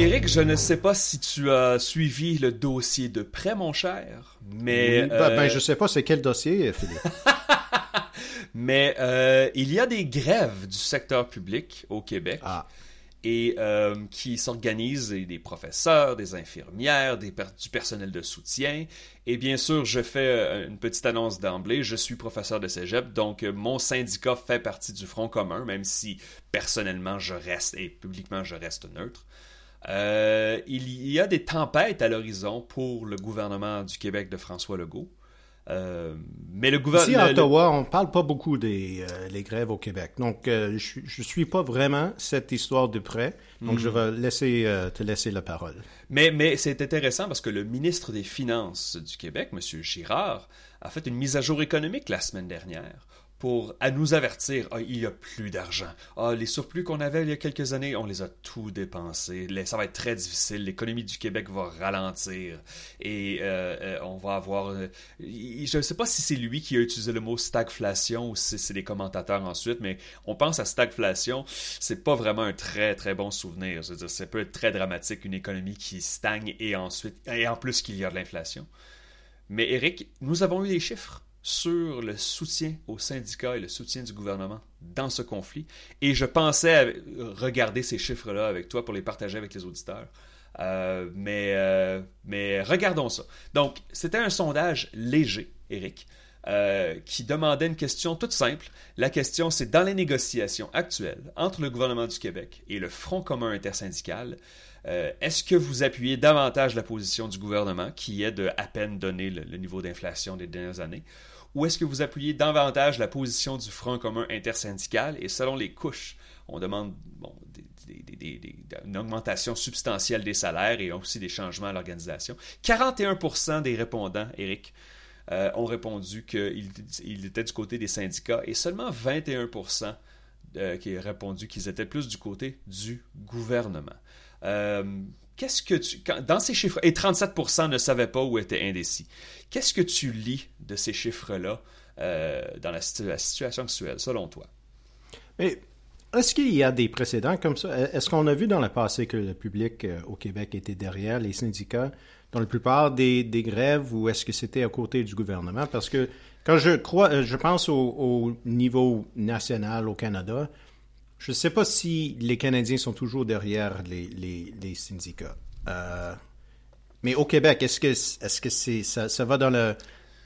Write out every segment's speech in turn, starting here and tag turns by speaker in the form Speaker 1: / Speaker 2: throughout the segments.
Speaker 1: Eric, je ne sais pas si tu as suivi le dossier de près, mon cher, mais...
Speaker 2: Oui, ben, ben, je sais pas c'est quel dossier, Philippe.
Speaker 1: mais euh, il y a des grèves du secteur public au Québec.
Speaker 2: Ah.
Speaker 1: Et euh, qui s'organisent, des professeurs, des infirmières, des per- du personnel de soutien. Et bien sûr, je fais euh, une petite annonce d'emblée. Je suis professeur de cégep, donc euh, mon syndicat fait partie du Front commun, même si personnellement je reste et publiquement je reste neutre. Euh, il y a des tempêtes à l'horizon pour le gouvernement du Québec de François Legault. Euh, mais le
Speaker 2: Ici
Speaker 1: gouvernement.
Speaker 2: à Ottawa, on parle pas beaucoup des euh, les grèves au Québec. Donc, euh, je, je suis pas vraiment cette histoire de près. Donc, je vais laisser euh, te laisser la parole.
Speaker 1: Mais, mais c'est intéressant parce que le ministre des Finances du Québec, M. Girard, a fait une mise à jour économique la semaine dernière pour à nous avertir ah, il y a plus d'argent. Ah, les surplus qu'on avait il y a quelques années, on les a tout dépensés. Ça va être très difficile. L'économie du Québec va ralentir et euh, euh, on va avoir. euh, je ne sais pas si c'est lui qui a utilisé le mot stagflation ou si c'est les commentateurs ensuite, mais on pense à stagflation, c'est pas vraiment un très très bon souvenir. Je veux dire, ça peut être très dramatique une économie qui stagne et ensuite et en plus qu'il y a de l'inflation. Mais Eric, nous avons eu des chiffres sur le soutien aux syndicats et le soutien du gouvernement dans ce conflit. Et je pensais regarder ces chiffres-là avec toi pour les partager avec les auditeurs. Euh, mais, euh, mais regardons ça. Donc, c'était un sondage léger, Eric, euh, qui demandait une question toute simple. La question, c'est dans les négociations actuelles entre le gouvernement du Québec et le Front commun intersyndical, euh, est-ce que vous appuyez davantage la position du gouvernement, qui est de à peine donner le, niveau d'inflation des dernières années, ou est-ce que vous appuyez davantage la position du Front commun intersyndical? Et selon les couches, on demande une augmentation substantielle des salaires et aussi des changements à l'organisation. 41% des répondants, Eric, euh, ont répondu qu'ils ils étaient du côté des syndicats et seulement 21% euh, qui ont répondu qu'ils étaient plus du côté du gouvernement. Euh, Qu'est-ce que tu. quand- dans ces chiffres. Et 37% ne savaient pas ou étaient indécis. Qu'est-ce que tu lis de ces chiffres-là euh, dans la, situ- la situation actuelle, selon toi?
Speaker 2: Mais est-ce qu'il y a des précédents comme ça? Est-ce qu'on a vu dans le passé que le public euh, au Québec était derrière les syndicats dans la plupart des, des grèves ou est-ce que c'était à côté du gouvernement? Parce que quand je crois, je pense au niveau national au Canada, je ne sais pas si les Canadiens sont toujours derrière les, les, les syndicats. Euh, mais au Québec, est-ce que est-ce que c'est ça, ça va dans le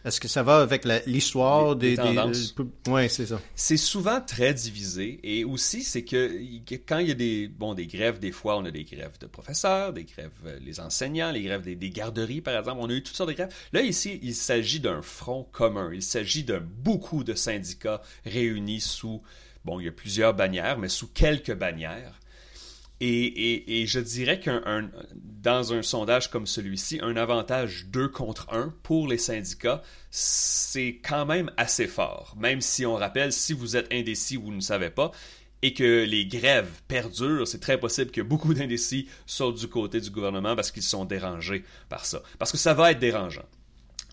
Speaker 2: est-ce que ça va avec l'histoire des, des
Speaker 1: tendances.
Speaker 2: ouais c'est ça.
Speaker 1: C'est souvent très divisé et aussi c'est que que quand il y a des bon des grèves des fois on a des grèves de professeurs, des grèves euh, les enseignants, les grèves des, des garderies par exemple, on a eu toutes sortes de grèves. Là ici, il s'agit d'un front commun, il s'agit de beaucoup de syndicats réunis sous bon, il y a plusieurs bannières mais sous quelques bannières. Et, je dirais qu'un un- dans un sondage comme celui-ci, un avantage 2 contre 1 pour les syndicats, c'est quand même assez fort. Même si on rappelle, si vous êtes indécis ou vous ne savez pas, et que les grèves perdurent, c'est très possible que beaucoup d'indécis sortent du côté du gouvernement parce qu'ils sont dérangés par ça. Parce que ça va être dérangeant.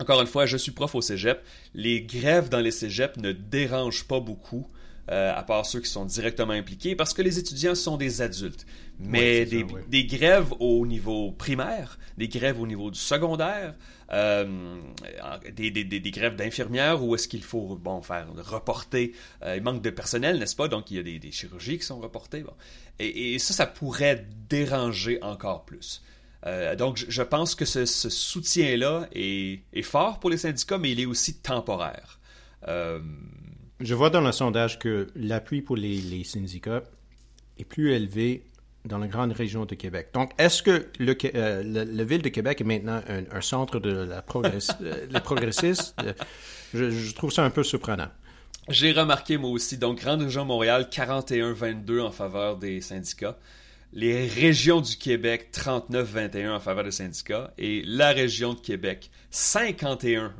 Speaker 1: Encore une fois, je suis prof au cégep. Les grèves dans les cégeps ne dérangent pas beaucoup, euh, à part ceux qui sont directement impliqués, parce que les étudiants sont des adultes. Mais
Speaker 2: Ouais,
Speaker 1: des,
Speaker 2: ça, ouais.
Speaker 1: des grèves au niveau primaire, des grèves au niveau du secondaire, euh, des, des- des- des grèves d'infirmières où est-ce qu'il faut bon, faire reporter, euh, il manque de personnel, n'est-ce pas? Donc il y a des, des chirurgies qui sont reportées. bon. Et, et ça, ça pourrait déranger encore plus. Euh, donc, je, je pense que ce, ce soutien-là est, est fort pour les syndicats, mais il est aussi temporaire. Euh,
Speaker 2: Je vois dans le sondage que l'appui pour les, syndicats est plus élevé dans la grande région de Québec. Donc, est-ce que le, euh, la ville de Québec est maintenant un, centre de la progress, les progressistes? Euh, Je, je trouve ça un peu surprenant.
Speaker 1: J'ai remarqué moi aussi, donc Grande Région Montréal, 41-22 en faveur des syndicats. Les régions du Québec, 39-21 en faveur des syndicats. Et la région de Québec, 51-20.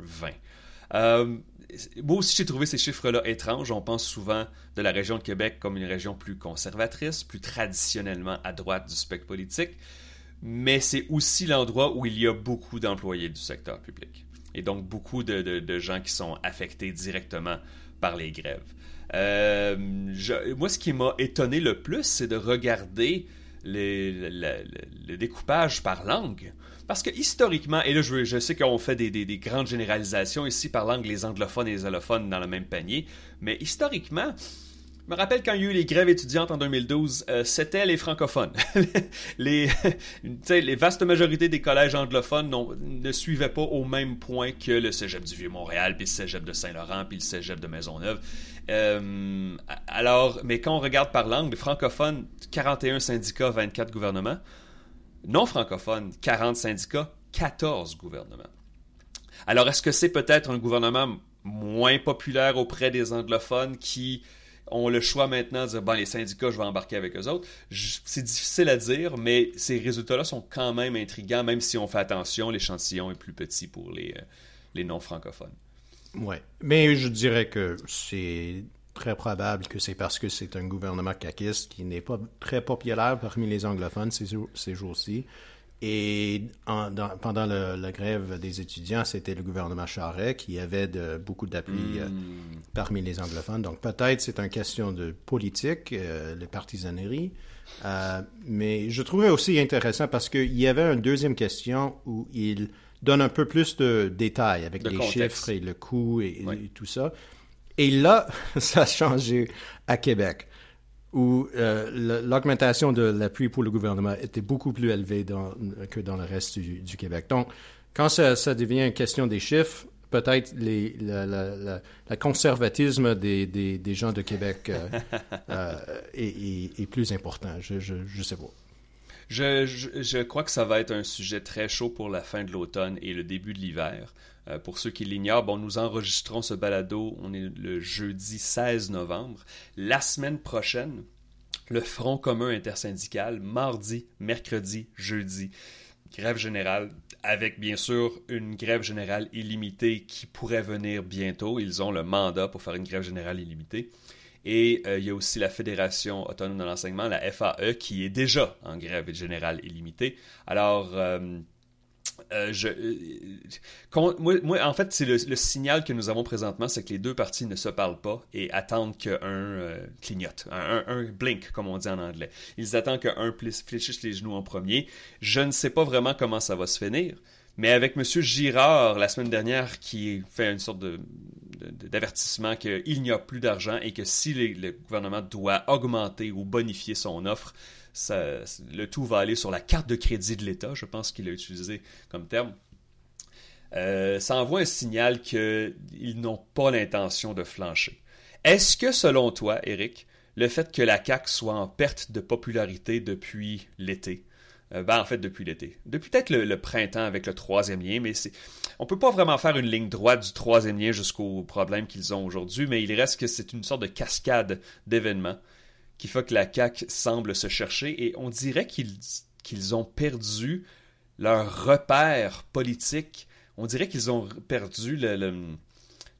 Speaker 1: Euh, moi aussi, j'ai trouvé ces chiffres-là étranges. On pense souvent de la région de Québec comme une région plus conservatrice, plus traditionnellement à droite du spectre politique. Mais c'est aussi l'endroit où il y a beaucoup d'employés du secteur public. Et donc beaucoup de, de- gens qui sont affectés directement par les grèves. Euh, moi, ce qui m'a étonné le plus, c'est de regarder le, découpage par langue. Parce que historiquement, et là je, sais qu'on fait des, des, grandes généralisations ici par langue, les anglophones et les allophones dans le même panier, mais historiquement, je me rappelle quand il y a eu les grèves étudiantes en 2012, euh, c'était les francophones. les, les vastes majorités des collèges anglophones ne suivaient pas au même point que le cégep du Vieux-Montréal, puis le cégep de Saint-Laurent, puis le cégep de Maisonneuve. Euh, alors, mais quand on regarde par langue, les francophones, 41 syndicats, 24 gouvernements. Non francophones, 40 syndicats, 14 gouvernements. Alors, est-ce que c'est peut-être un gouvernement moins populaire auprès des anglophones qui ont le choix maintenant de dire, bon, les syndicats, je vais embarquer avec eux autres? C'est difficile à dire, mais ces résultats-là sont quand même intrigants, même si on fait attention, l'échantillon est plus petit pour les, euh, les non-francophones.
Speaker 2: Oui, mais je dirais que c'est très probable que c'est parce que c'est un gouvernement caquiste qui n'est pas très populaire parmi les anglophones ces, ces jours-ci. Et pendant la grève des étudiants, c'était le gouvernement Charest qui avait de, beaucoup d'appui euh, hmm. parmi les anglophones. Donc peut-être c'est une question de politique, euh, les partisaneries. Euh, mais je trouvais aussi intéressant parce qu'il y avait une deuxième question où il donne un peu plus de détails avec les chiffres et le coût et, tout ça. Et là, ça a changé à Québec où euh, l'augmentation de l'appui pour le gouvernement était beaucoup plus élevée que dans le reste du, Québec. Donc, quand ça, devient une question des chiffres, peut-être le conservatisme des, gens de Québec euh, euh, est, plus important. Je ne sais pas.
Speaker 1: Je, crois que ça va être un sujet très chaud pour la fin de l'automne et le début de l'hiver. pour ceux qui l'ignorent, bon, nous enregistrons ce balado, on est le jeudi 16 novembre. La semaine prochaine, le Front commun intersyndical, mardi, mercredi, jeudi. Grève générale, avec bien sûr une grève générale illimitée qui pourrait venir bientôt. Ils ont le mandat pour faire une grève générale illimitée. Et euh, il y a aussi la Fédération autonome de l'enseignement, la FAE, qui est déjà en grève générale illimitée. Alors, euh, euh, moi, en fait, c'est le, signal que nous avons présentement, c'est que les deux parties ne se parlent pas et attendent qu'un clignote, un, blink, comme on dit en anglais. Ils attendent qu'un fléchisse les genoux en premier. Je ne sais pas vraiment comment ça va se finir, mais avec M. Girard, la semaine dernière, qui fait une sorte de, d'avertissement qu'il n'y a plus d'argent et que si le gouvernement doit augmenter ou bonifier son offre, le tout va aller sur la carte de crédit de l'État, je pense qu'il a utilisé comme terme. Euh, ça envoie un signal qu'ils n'ont pas l'intention de flancher. Est-ce que, selon toi, Eric, le fait que la CAQ soit en perte de popularité depuis l'été, ben, en fait, depuis l'été. Depuis peut-être le, printemps avec le troisième lien, mais c'est, on peut pas vraiment faire une ligne droite du troisième lien jusqu'aux problèmes qu'ils ont aujourd'hui, mais il reste que c'est une sorte de cascade d'événements qui fait que la CAQ semble se chercher et on dirait qu'ils, qu'ils ont perdu leur repère politique. On dirait qu'ils ont perdu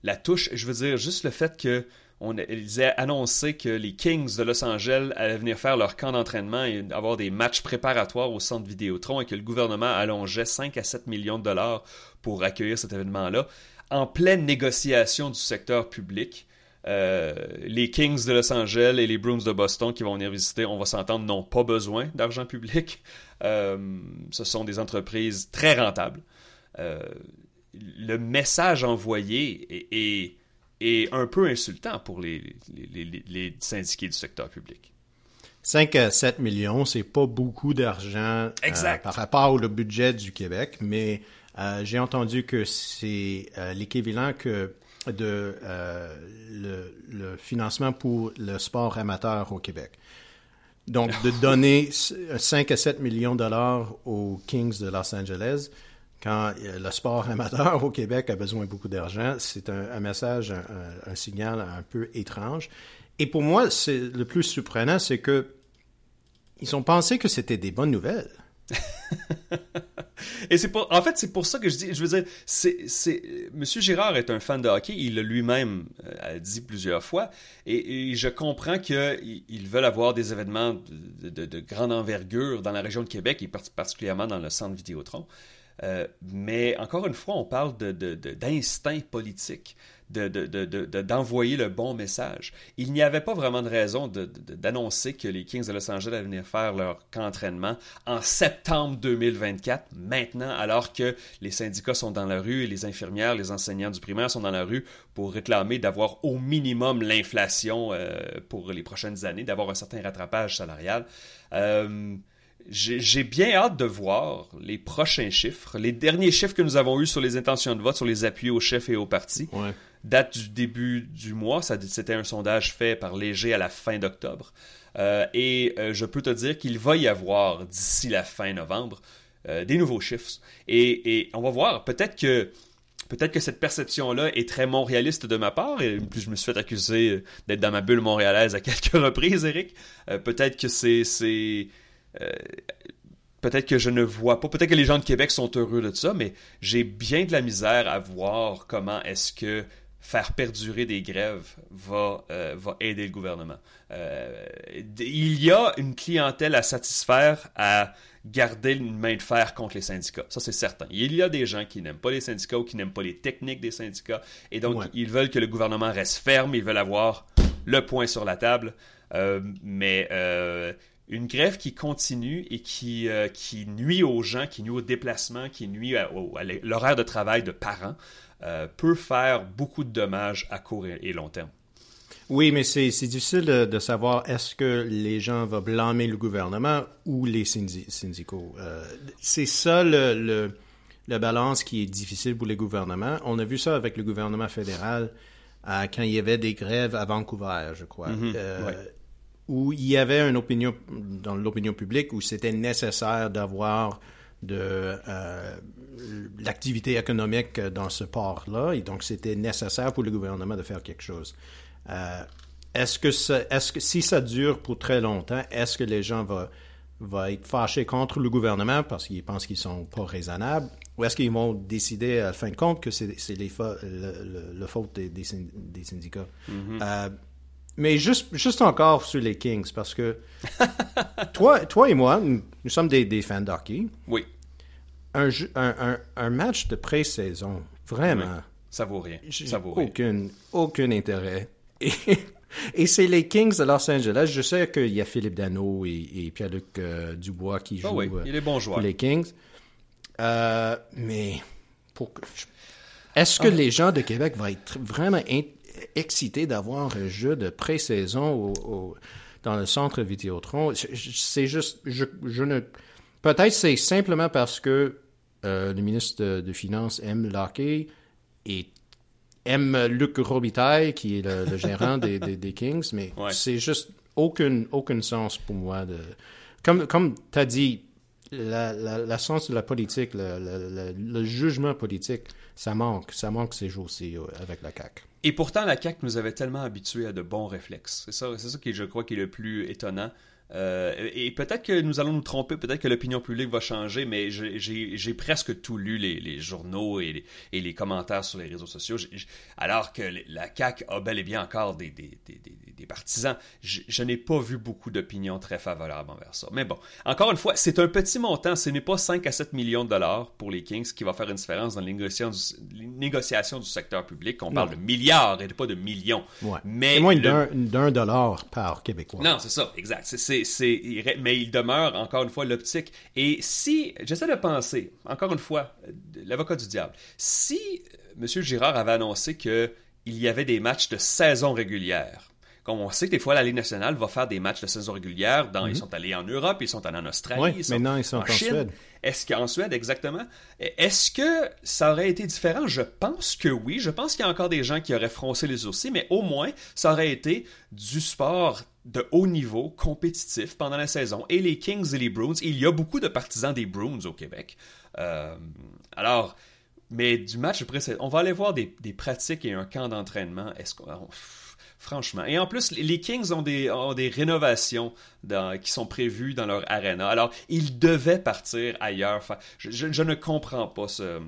Speaker 1: la touche. Je veux dire, juste le fait que on, ils aient annoncé que les Kings de Los Angeles allaient venir faire leur camp d'entraînement et avoir des matchs préparatoires au centre Vidéotron et que le gouvernement allongeait 5 à 7 millions de dollars pour accueillir cet événement-là, en pleine négociation du secteur public. Euh, les Kings de Los Angeles et les Bruins de Boston qui vont venir visiter, on va s'entendre, n'ont pas besoin d'argent public. Euh, ce sont des entreprises très rentables. Euh, le message envoyé est et un peu insultant pour les, les, syndiqués du secteur public.
Speaker 2: 5 à 7 millions, c'est pas beaucoup d'argent euh, par rapport au budget du Québec, mais euh, j'ai entendu que c'est euh, l'équivalent que de le, financement pour le sport amateur au Québec. Donc, de donner 5 à 7 millions de dollars aux Kings de Los Angeles, quand le sport amateur au Québec a besoin de beaucoup d'argent, c'est un, message, un, signal un peu étrange. Et pour moi, c'est le plus surprenant, c'est que ils ont pensé que c'était des bonnes nouvelles.
Speaker 1: et c'est pour, en fait, c'est pour ça que je dis, je veux dire, c'est, Monsieur Girard est un fan de hockey, il l'a lui-même euh, dit plusieurs fois, et, je comprends qu'ils veulent avoir des événements de, de, grande envergure dans la région de Québec et particulièrement dans le centre Vidéotron. Mais encore une fois, on parle d'instinct de, politique d'envoyer de, le bon message. Il n'y avait pas vraiment de raison d'annoncer que les Kings de Los Angeles allaient venir faire leur camp d'entraînement en septembre 2024, maintenant, alors que les syndicats sont dans la rue et les infirmières, les enseignants du primaire sont dans la rue pour réclamer d'avoir au minimum l'inflation euh, pour les prochaines années, d'avoir un certain rattrapage salarial. Euh, j'ai bien hâte de voir les prochains chiffres, les derniers chiffres que nous avons eus sur les intentions de vote, sur les appuis aux chefs et aux partis. Date du début du mois, c'était un sondage fait par Léger à la fin d'octobre. Euh, et euh, je peux te dire qu'il va y avoir d'ici la fin novembre euh, des nouveaux chiffres. Et, on va voir, peut-être que peut-être que cette perception-là est très montréaliste de ma part, et plus je me suis fait accuser d'être dans ma bulle montréalaise à quelques reprises, Eric. peut-être que c'est peut-être que je ne vois pas, peut-être que les gens de Québec sont heureux de ça, mais j'ai bien de la misère à voir comment est-ce que faire perdurer des grèves va, euh, va aider le gouvernement. Euh, il y a une clientèle à satisfaire à garder une main de fer contre les syndicats. Ça, c'est certain. Il y a des gens qui n'aiment pas les syndicats ou qui n'aiment pas les techniques des syndicats. Et donc, ils veulent que le gouvernement reste ferme. Ils veulent avoir le point sur la table. mais une grève qui continue et qui, euh, qui nuit aux gens, qui nuit au déplacement, qui nuit à, l'horaire de travail de parents, euh, peut faire beaucoup de dommages à court et long terme.
Speaker 2: Oui, mais c'est difficile de, savoir est-ce que les gens vont blâmer le gouvernement ou les syndicaux. Euh, c'est ça le, le, balance qui est difficile pour les gouvernements. On a vu ça avec le gouvernement fédéral quand il y avait des grèves à Vancouver, je crois. Mm-hmm. Où il y avait une opinion dans l'opinion publique où c'était nécessaire d'avoir de euh, l'activité économique dans ce port-là, et donc c'était nécessaire pour le gouvernement de faire quelque chose. Euh, est-ce que, est-ce que si ça dure pour très longtemps, est-ce que les gens vont, vont être fâchés contre le gouvernement parce qu'ils pensent qu'ils sont pas raisonnables, ou est-ce qu'ils vont décider à fin de compte que c'est, c'est les le, le, faute des, des, syndicats? Mm-hmm. Euh, mais juste, juste encore sur les Kings, parce que toi, toi et moi, nous, sommes des, des, fans d'hockey.
Speaker 1: Oui.
Speaker 2: Un, un, un, match de pré-saison, vraiment.
Speaker 1: Ça vaut rien. Ça vaut
Speaker 2: aucun, aucun intérêt. Et, et c'est les Kings de Los Angeles. Je sais qu'il y a Philippe Dano et, Pierre-Luc euh, Dubois qui ah jouent
Speaker 1: oui, il est bon joueur.
Speaker 2: pour les Kings. Euh, mais pour est-ce que ah. les gens de Québec vont être vraiment excité d'avoir un jeu de pré-saison dans le centre Vidéotron. C'est juste, je, ne. Peut-être c'est simplement parce que euh, le ministre de, Finances aime l'hockey et aime Luc Robitaille, qui est le, gérant des, Kings, mais c'est juste aucun, aucun sens pour moi de. Comme, comme tu as dit, la, la, sens de la politique, le, jugement politique, ça manque. Ça manque ces jours-ci euh, avec la CAQ.
Speaker 1: Et pourtant, la CAQ nous avait tellement habitués à de bons réflexes. C'est ça, c'est ça qui, je crois, qui est le plus étonnant. Euh, et peut-être que nous allons nous tromper, peut-être que l'opinion publique va changer, mais j'ai presque tout lu les, journaux et les, commentaires sur les réseaux sociaux, alors que la CAQ a bel et bien encore des, partisans. Je, n'ai pas vu beaucoup d'opinions très favorables envers ça. Mais bon, encore une fois, c'est un petit montant, ce n'est pas 5 à 7 millions de dollars pour les Kings qui va faire une différence dans les négociations du, secteur public. On parle de milliards et pas de millions.
Speaker 2: Mais moins d'un dollar par Québécois.
Speaker 1: Non, c'est ça, exact. C'est mais il demeure encore une fois l'optique. Et si, j'essaie de penser, encore une fois, l'avocat du diable, si M. Girard avait annoncé qu'il y avait des matchs de saison régulière, comme on sait que des fois la Ligue nationale va faire des matchs de saison régulière, dans, ils mhm. sont allés en Europe, ils sont allés en Australie,
Speaker 2: ils sont maintenant ils sont en, Suède.
Speaker 1: Est-ce qu'en Suède, exactement? Est-ce que ça aurait été différent? Je pense que oui. Je pense qu'il y a encore des gens qui auraient froncé les sourcils, mais au moins, ça aurait été du sport de haut niveau, compétitif pendant la saison. Et les Kings et les Bruins, il y a beaucoup de partisans des Bruins au Québec. Euh, alors, mais du match après, on va aller voir des, pratiques et un camp d'entraînement. Est-ce qu'on Franchement. Et en plus, les Kings ont des, ont des rénovations qui sont prévues dans leur arena. Alors, ils devaient partir ailleurs. Je, ne comprends pas ce,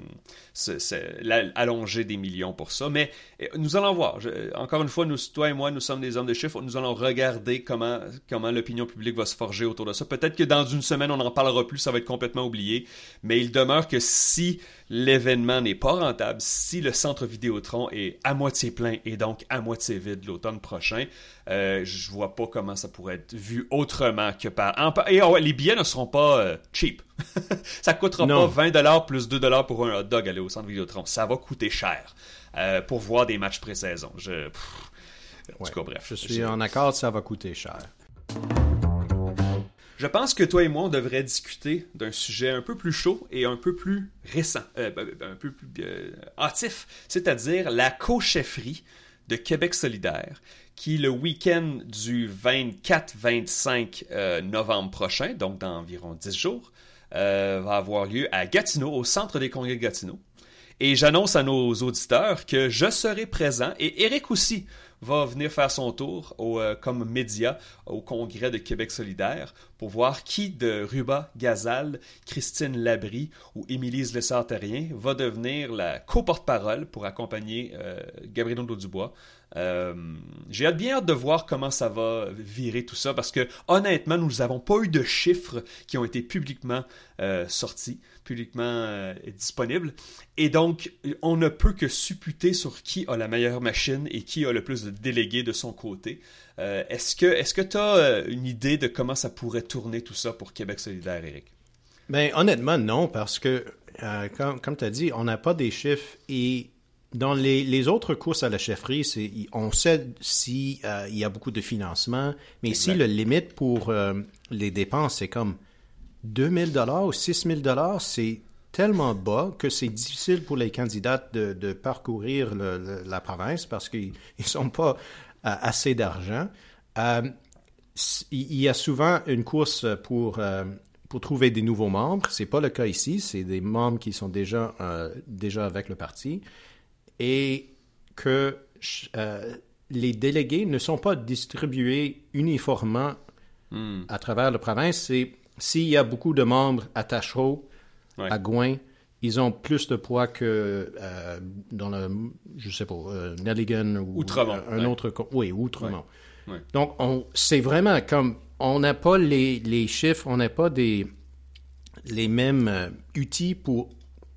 Speaker 1: ce, des millions pour ça. Mais eh, nous allons voir. Encore une fois, toi et moi, nous sommes des hommes de chiffres. Nous allons regarder comment, comment l'opinion publique va se forger autour de ça. Peut-être que dans une semaine, on n'en parlera plus. Ça va être complètement oublié. Mais il demeure que si l'événement n'est pas rentable, si le centre Vidéotron est à moitié plein et donc à moitié vide l'automne prochain, euh, je vois pas comment ça pourrait être vu autrement que par... Et oh, les billets ne seront pas euh, cheap. ça coûtera non. pas 20$ plus 2$ pour un hot dog aller au centre Vidéotron. Ça va coûter cher euh, pour voir des matchs pré-saison. Je... Pff, en tout cas, bref.
Speaker 2: Je suis en accord, ça va coûter cher.
Speaker 1: Je pense que toi et moi, on devrait discuter d'un sujet un peu plus chaud et un peu plus récent, euh, un peu plus euh, hâtif, c'est-à-dire la co-chefferie de Québec solidaire, qui le week-end du 24-25 euh, novembre prochain, donc dans environ 10 jours, euh, va avoir lieu à Gatineau, au centre des congrès de Gatineau. Et j'annonce à nos auditeurs que je serai présent, et Eric aussi, va venir faire son tour au, comme média au congrès de Québec solidaire pour voir qui de Ruba Gazal, Christine Labrie ou Émilise Lessard-Terrien va devenir la co-porte-parole pour accompagner euh, Gabriel Dubois euh, j'ai bien hâte de voir comment ça va virer tout ça parce que honnêtement, nous n'avons pas eu de chiffres qui ont été publiquement euh, sortis, publiquement disponibles. Et donc, on ne peut que supputer sur qui a la meilleure machine et qui a le plus de délégués de son côté. Euh, est-ce que est-ce que tu as euh, une idée de comment ça pourrait tourner tout ça pour Québec solidaire, Eric?
Speaker 2: Ben, honnêtement, non, parce que, comme, comme tu as dit, on n'a pas des chiffres et dans les, les, autres courses à la chefferie, c'est, on sait s'il euh, y a beaucoup de financement, mais si le limite pour euh, les dépenses, c'est comme 2000 dollars ou 6000 dollars, c'est tellement bas que c'est difficile pour les candidats de, de parcourir le, le, la province parce qu'ils ne sont pas euh, assez d'argent. il y a souvent une course pour pour trouver des nouveaux membres. C'est pas le cas ici. C'est des membres qui sont déjà déjà avec le parti et que euh, les délégués ne sont pas distribués uniformément mm. à travers la province. C'est s'il y a beaucoup de membres à Tachereau, ouais. à Gouin, ils ont plus de poids que euh, dans le, je sais pas, euh, Nelligan ou
Speaker 1: Outremont,
Speaker 2: un
Speaker 1: ouais.
Speaker 2: autre, oui, Outremont. Ouais. Donc, c'est vraiment comme, on n'a pas les, les, chiffres, on n'a pas des, les mêmes euh, outils pour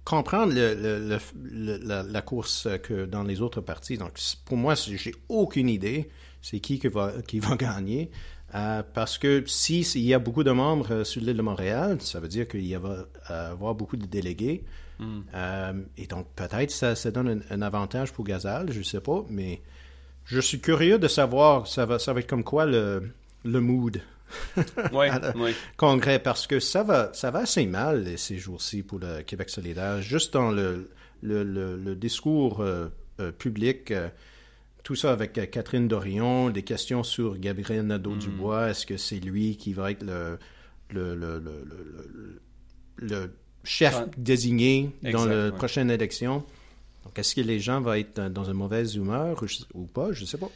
Speaker 2: comprendre le, le, le, la, la, course que dans les autres parties. Donc, pour moi, j'ai aucune idée c'est qui qui va, qui va gagner. Euh, parce que si il y a beaucoup de membres euh, sur l'île de Montréal, ça veut dire qu'il va euh, avoir beaucoup de délégués. Mm. et donc, peut-être ça, ça donne un, un, avantage pour Gazal, je ne sais pas, mais je suis curieux de savoir ça va, ça va être comme quoi le, le mood
Speaker 1: ouais, ouais.
Speaker 2: congrès parce que ça va, ça va assez mal ces jours-ci pour le Québec solidaire. Juste dans le, le, le, discours euh, euh, public, euh, tout ça avec Catherine Dorion, des questions sur Gabriel Nadeau-Dubois, mm. est-ce que c'est lui qui va être le, le, le, le chef désigné dans la prochaine élection? Donc, est-ce que les gens vont être dans une mauvaise humeur ou pas? Je ne sais pas.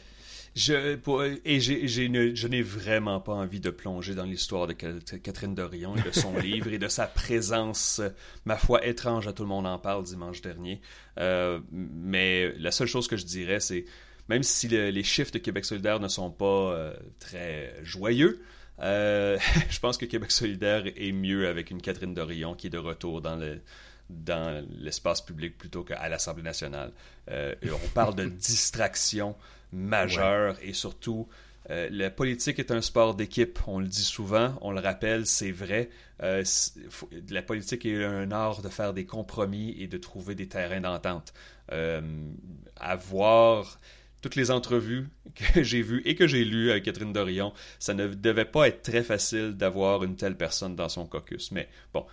Speaker 1: Je, pour, et j'ai, j'ai, je n'ai vraiment pas envie de plonger dans l'histoire de Catherine Dorion et de son livre et de sa présence, ma foi, étrange à tout le monde en parle dimanche dernier. Euh, mais la seule chose que je dirais, c'est même si le, les chiffres de Québec solidaire ne sont pas euh, très joyeux, euh, je pense que Québec solidaire est mieux avec une Catherine Dorion qui est de retour dans le dans l'espace public plutôt qu'à l'Assemblée nationale. Euh, on parle de distraction majeure ouais. et surtout la politique est un sport d'équipe, on le dit souvent, on le rappelle, c'est vrai. Faut, la politique est un art de faire des compromis et de trouver des terrains d'entente. Avoir toutes les entrevues que j'ai vues et que j'ai lues avec Catherine Dorion, ça ne devait pas être très facile d'avoir une telle personne dans son caucus. Mais bon,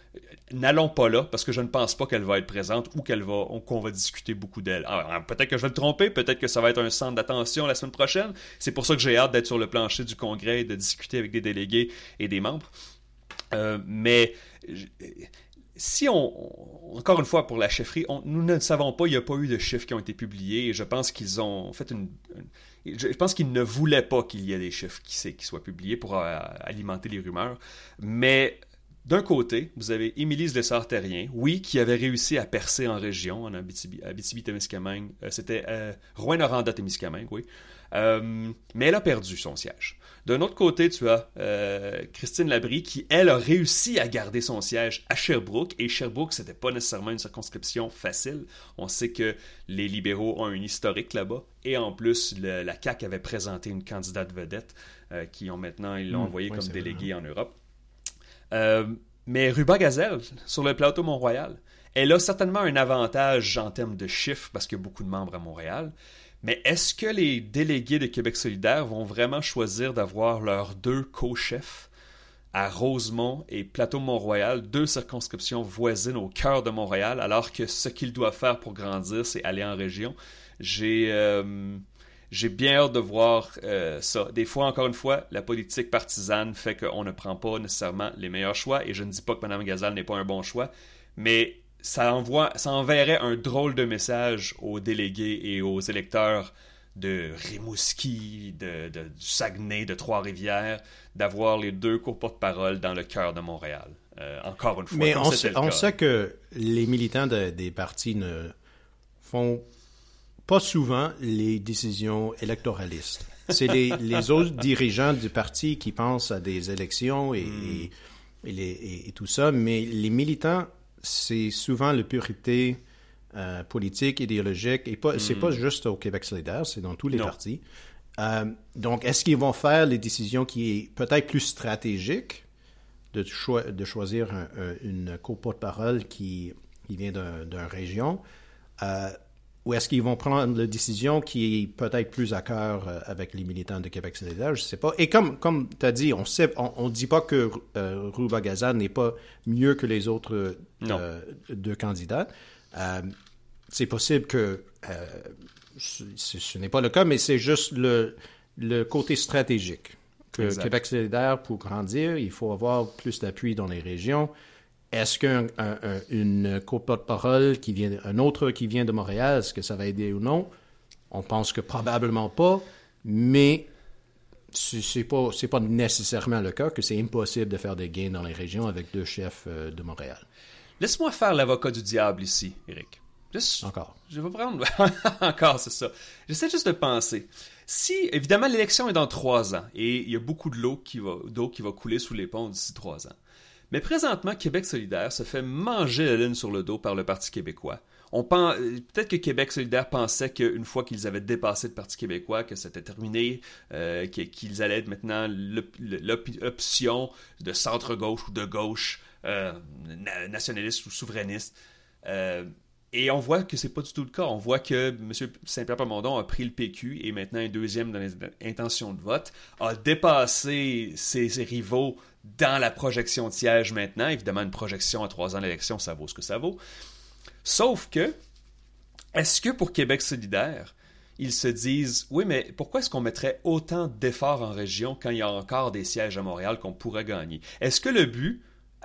Speaker 1: n'allons pas là parce que je ne pense pas qu'elle va être présente ou qu'elle va qu'on va discuter beaucoup d'elle. Ah, peut-être que je vais le tromper, peut-être que ça va être un centre d'attention la semaine prochaine. C'est pour ça que j'ai hâte d'être sur le plancher du congrès et de discuter avec des délégués et des membres. Euh, mais si on, encore une fois pour la chefferie, nous ne savons pas, il n'y a pas eu de chiffres qui ont été publiés je pense qu'ils ont fait une, je pense qu'ils ne voulaient pas qu'il y ait des chiffres qui, qui soient publiés pour euh, alimenter les rumeurs, mais d'un côté, vous avez Émilie Lessard-Terrien, oui, qui avait réussi à percer en région, en Abitibi-Témiscamingue. Euh, c'était euh, Rouen-Noranda-Témiscamingue, oui. Euh, mais elle a perdu son siège. D'un autre côté, tu as euh, Christine Labrie qui, elle, a réussi à garder son siège à Sherbrooke. Et Sherbrooke, c'était pas nécessairement une circonscription facile. On sait que les libéraux ont un historique là-bas. Et en plus, la CAQ avait présenté une candidate vedette euh, qui ont maintenant, ils l'ont hmm, envoyée comme déléguée en Europe. mais Ruba Gazelle, sur le plateau Mont-Royal, elle a certainement un avantage en termes de chiffres parce qu'il y a beaucoup de membres à Montréal. Mais est-ce que les délégués de Québec solidaire vont vraiment choisir d'avoir leurs deux co-chefs à Rosemont et Plateau-Mont-Royal, deux circonscriptions voisines au cœur de Montréal, alors que ce qu'ils doivent faire pour grandir, c'est aller en région? J'ai euh, bien hâte de voir euh, ça. Des fois, encore une fois, la politique partisane fait qu'on ne prend pas nécessairement les meilleurs choix, et je ne dis pas que Mme Gazal n'est pas un bon choix, mais ça, envoie, ça enverrait un drôle de message aux délégués et aux électeurs de Rimouski, de, du Saguenay, de Trois-Rivières, d'avoir les deux co-porte-parole dans le cœur de Montréal. Euh, encore une fois.
Speaker 2: Mais on, sait, on sait, que les militants des partis ne font pas souvent les décisions électoralistes. C'est les, les, autres dirigeants du parti qui pensent à des élections et, hmm. et, et tout ça, mais les militants c'est souvent la purité euh, politique, idéologique, et pas, c'est pas hmm. juste au Québec solidaire, c'est dans tous les partis. Euh, donc, est-ce qu'ils vont faire les décisions qui est peut-être plus stratégiques de, de choisir une co-porte-parole qui, qui vient d'une région euh, ou est-ce qu'ils vont prendre la décision qui est peut-être plus à cœur avec les militants de Québec solidaire? Je ne sais pas. Et comme, comme tu as dit, on ne on, dit pas que euh, Rouba n'est pas mieux que les autres euh, deux candidats. Euh, c'est possible que ce, n'est pas le cas, mais c'est juste le, le côté stratégique. Que Québec solidaire, pour grandir, il faut avoir plus d'appui dans les régions. Est-ce qu'une co-porte-parole qui vient, un autre qui vient de Montréal, est-ce que ça va aider ou non? On pense que probablement pas, mais c'est pas, pas nécessairement le cas, que c'est impossible de faire des gains dans les régions avec deux chefs euh, de Montréal.
Speaker 1: Laisse-moi faire l'avocat du diable ici, Eric.
Speaker 2: Encore.
Speaker 1: Je vais prendre. Encore, c'est ça. J'essaie juste de penser. Si, évidemment, l'élection est dans trois ans et il y a beaucoup de l'eau qui va, d'eau qui va couler sous les ponts d'ici trois ans. Mais présentement, Québec solidaire se fait manger la laine sur le dos par le Parti québécois. On pense, peut-être que Québec solidaire pensait qu'une fois qu'ils avaient dépassé le Parti québécois, que c'était terminé, euh, qu'ils allaient être maintenant l'option de centre-gauche ou de gauche, euh, nationaliste ou souverainiste. Euh, et on voit que c'est pas du tout le cas. On voit que M. Saint-Pierre Plamondon a pris le PQ et maintenant est deuxième dans les intentions de vote, a dépassé ses rivaux dans la projection de siège maintenant. Évidemment, une projection à trois ans d'élection, ça vaut ce que ça vaut. Sauf que, est-ce que pour Québec solidaire, ils se disent oui, mais pourquoi est-ce qu'on mettrait autant d'efforts en région quand il y a encore des sièges à Montréal qu'on pourrait gagner? Est-ce que le but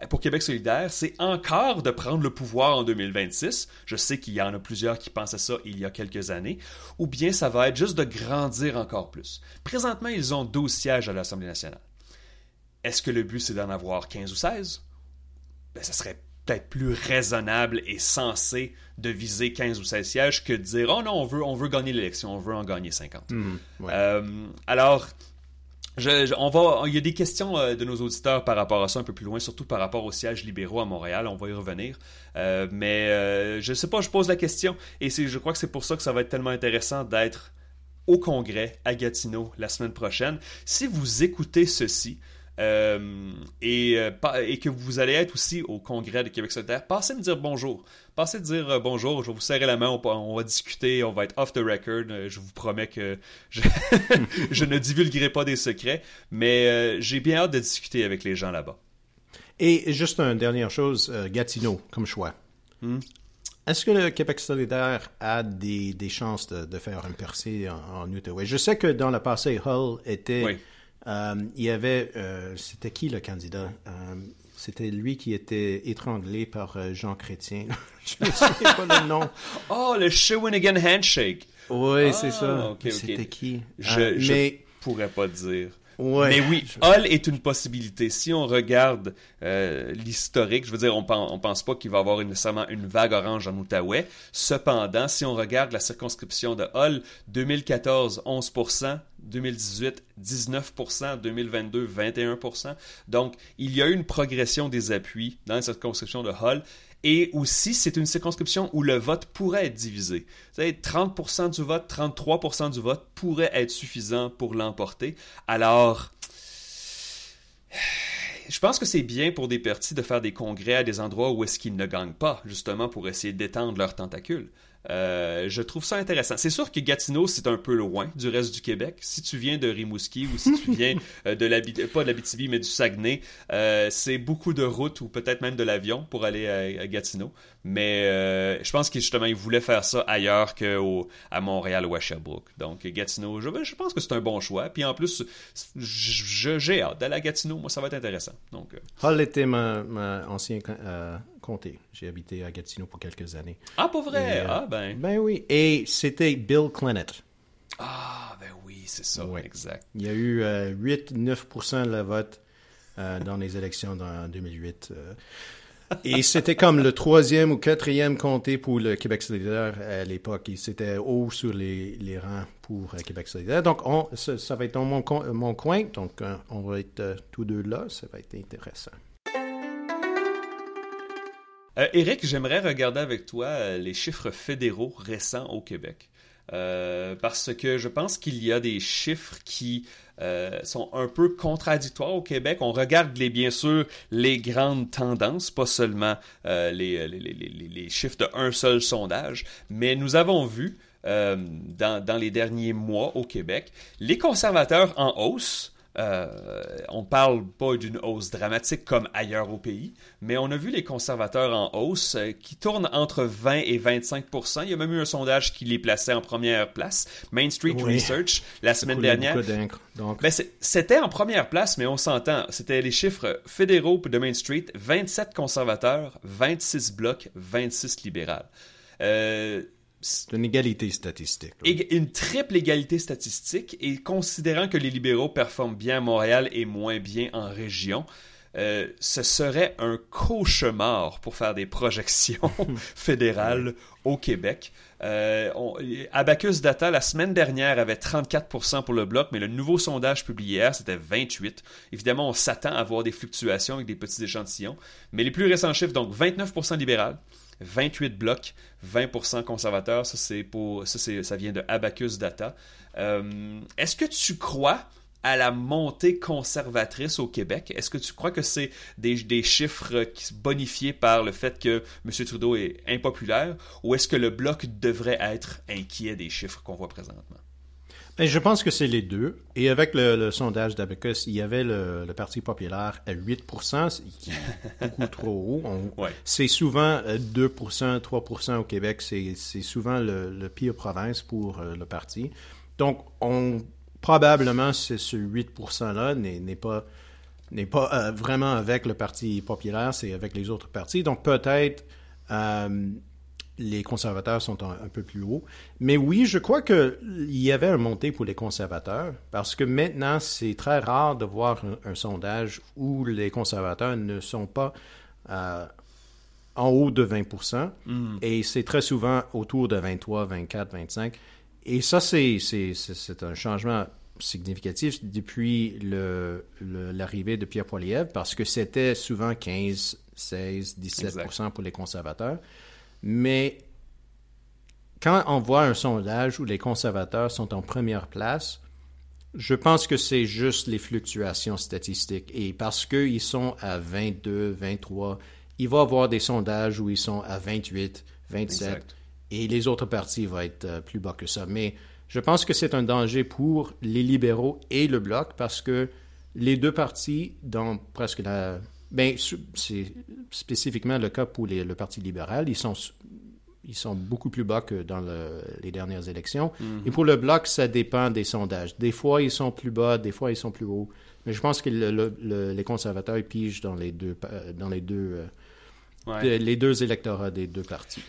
Speaker 1: pour Québec solidaire, c'est encore de prendre le pouvoir en 2026. Je sais qu'il y en a plusieurs qui pensaient ça il y a quelques années. Ou bien ça va être juste de grandir encore plus. Présentement, ils ont 12 sièges à l'Assemblée nationale. Est-ce que le but, c'est d'en avoir 15 ou 16? Ben, ça serait peut-être plus raisonnable et sensé de viser 15 ou 16 sièges que de dire Oh non, on veut, on veut gagner l'élection, on veut en gagner 50. Mmh, euh, alors, on il y a des questions euh, de nos auditeurs par rapport à ça un peu plus loin, surtout par rapport aux sièges libéraux à Montréal. On va y revenir. Euh, mais je ne sais pas, je pose la question et je crois que c'est pour ça que ça va être tellement intéressant d'être au Congrès à Gatineau la semaine prochaine. Si vous écoutez ceci, euh, et, euh, et, que vous allez être aussi au congrès de Québec solidaire, passez me dire bonjour. Passez me dire euh, bonjour, je vais vous serrer la main, on, va discuter, on va être off the record. je vous promets que je, je ne divulguerai pas des secrets, mais j'ai bien hâte de discuter avec les gens là-bas.
Speaker 2: Et juste une dernière chose, Gatineau comme choix. Hmm? Est-ce que le Québec solidaire a des, des chances de, de, faire un percée en, en Outaouais? Je sais que dans le passé, Hull était il y avait, euh, c'était qui le candidat? Euh, C'était lui qui était étranglé par Jean Chrétien. Je ne sais pas le nom.
Speaker 1: Oh, le Shawinigan Handshake.
Speaker 2: Oui, c'est ça. Ah, c'était qui?
Speaker 1: Je, je pourrais pas dire. Mais oui, Hall est une possibilité. Si on regarde euh, l'historique, je veux dire, on pense, pense pas qu'il va y avoir nécessairement une vague orange en Outaouais. Cependant, si on regarde la circonscription de Hall, 2014, 11%, 2018, 19%, 2022, 21%. Donc, il y a eu une progression des appuis dans la circonscription de Hall. Et aussi, c'est une circonscription où le vote pourrait être divisé. 30% du vote, 33% du vote pourrait être suffisant pour l'emporter. Alors, je pense que c'est bien pour des partis de faire des congrès à des endroits où est-ce qu'ils ne gagnent pas, justement pour essayer d'étendre leurs tentacules. Euh, je trouve ça intéressant. C'est sûr que Gatineau, c'est un peu loin du reste du Québec. Si tu viens de Rimouski ou si tu viens euh, de l'Abitibi, pas de l'Abitibi, mais du Saguenay, euh, c'est beaucoup de routes ou peut-être même de l'avion pour aller à, Gatineau. Mais je pense qu'ils justement ils voulaient faire ça ailleurs qu'à Montréal ou à Sherbrooke. Donc Gatineau, je, je pense que c'est un bon choix. Puis en plus, j'ai hâte d'aller à Gatineau. Moi, ça va être intéressant. Donc,
Speaker 2: Hall était mon ancien comté. J'ai habité à Gatineau pour quelques années.
Speaker 1: Ah, pas vrai? Euh, ah, ben.
Speaker 2: Ben oui. Et c'était Bill Clinton.
Speaker 1: Ah, ben oui, c'est ça, exact.
Speaker 2: Il y a eu 8-9% euh, de la vote euh, dans les élections en 2008. et c'était comme le troisième ou quatrième comté pour le Québec solidaire à l'époque. C'était haut sur les, les, rangs pour Québec solidaire. Donc, on, ça, va être dans mon, mon coin. Donc, on va être tous deux là. Ça va être intéressant.
Speaker 1: Euh, Eric, j'aimerais regarder avec toi euh, les chiffres fédéraux récents au Québec. Euh, parce que je pense qu'il y a des chiffres qui sont un peu contradictoires au Québec. On regarde bien sûr les grandes tendances, pas seulement les, chiffres d'un seul sondage, mais nous avons vu dans, les derniers mois au Québec les conservateurs en hausse euh, on parle pas d'une hausse dramatique comme ailleurs au pays, mais on a vu les conservateurs en hausse euh, qui tournent entre 20 et 25 Il y a même eu un sondage qui les plaçait en première place. Main Street Research, la semaine dernière. Ben, c'était en première place, mais on s'entend. C'était les chiffres fédéraux de Main Street 27 conservateurs, 26 blocs, 26 libérales.
Speaker 2: Euh, c'est une égalité statistique.
Speaker 1: Une triple égalité statistique. Et considérant que les libéraux performent bien à Montréal et moins bien en région, euh, ce serait un cauchemar pour faire des projections fédérales au Québec. Euh, Abacus Data, la semaine dernière, avait 34% pour le bloc, mais le nouveau sondage publié hier, c'était 28%. Évidemment, on s'attend à voir des fluctuations avec des petits échantillons. Mais les plus récents chiffres, donc 29% libéral, 28 blocs, 20% conservateurs. Ça, c'est pour, ça, c'est, ça vient de Abacus Data. Euh, est-ce que tu crois à la montée conservatrice au Québec? Est-ce que tu crois que c'est des, des chiffres bonifiés par le fait que M. Trudeau est impopulaire? Ou est-ce que le Bloc devrait être inquiet des chiffres qu'on voit présentement?
Speaker 2: Ben, je pense que c'est les deux. Et avec le, sondage d'Abacus, il y avait le, Parti populaire à 8 qui est beaucoup trop haut. C'est souvent 2% euh, 3% au Québec. C'est souvent le, pire province pour euh, le parti. Donc, on, probablement, ce 8 %-là n'est pas, pas euh, vraiment avec le Parti populaire, c'est avec les autres partis. Donc, peut-être les conservateurs sont un, peu plus hauts. Mais oui, je crois qu'il y avait un montée pour les conservateurs, parce que maintenant, c'est très rare de voir un, sondage où les conservateurs ne sont pas euh, en haut de 20 mm. et c'est très souvent autour de 23, 24, 25. Et ça, c'est un changement significatif depuis l'arrivée de Pierre Poilievre, parce que c'était souvent 15, 16, 17% pour les conservateurs. Mais quand on voit un sondage où les conservateurs sont en première place, je pense que c'est juste les fluctuations statistiques. Et parce qu'ils sont à 22, 23, il va y avoir des sondages où ils sont à 28, 27, et les autres partis vont être euh, plus bas que ça. Mais je pense que c'est un danger pour les libéraux et le bloc parce que les deux partis, dans presque la ben, c'est spécifiquement le cas pour le Parti libéral. Ils sont ils sont beaucoup plus bas que dans les dernières élections. Et pour le bloc, ça dépend des sondages. Des fois, ils sont plus bas, des fois, ils sont plus hauts. Mais je pense que les conservateurs pigent dans les deux, dans les deux, les deux électorats des deux partis.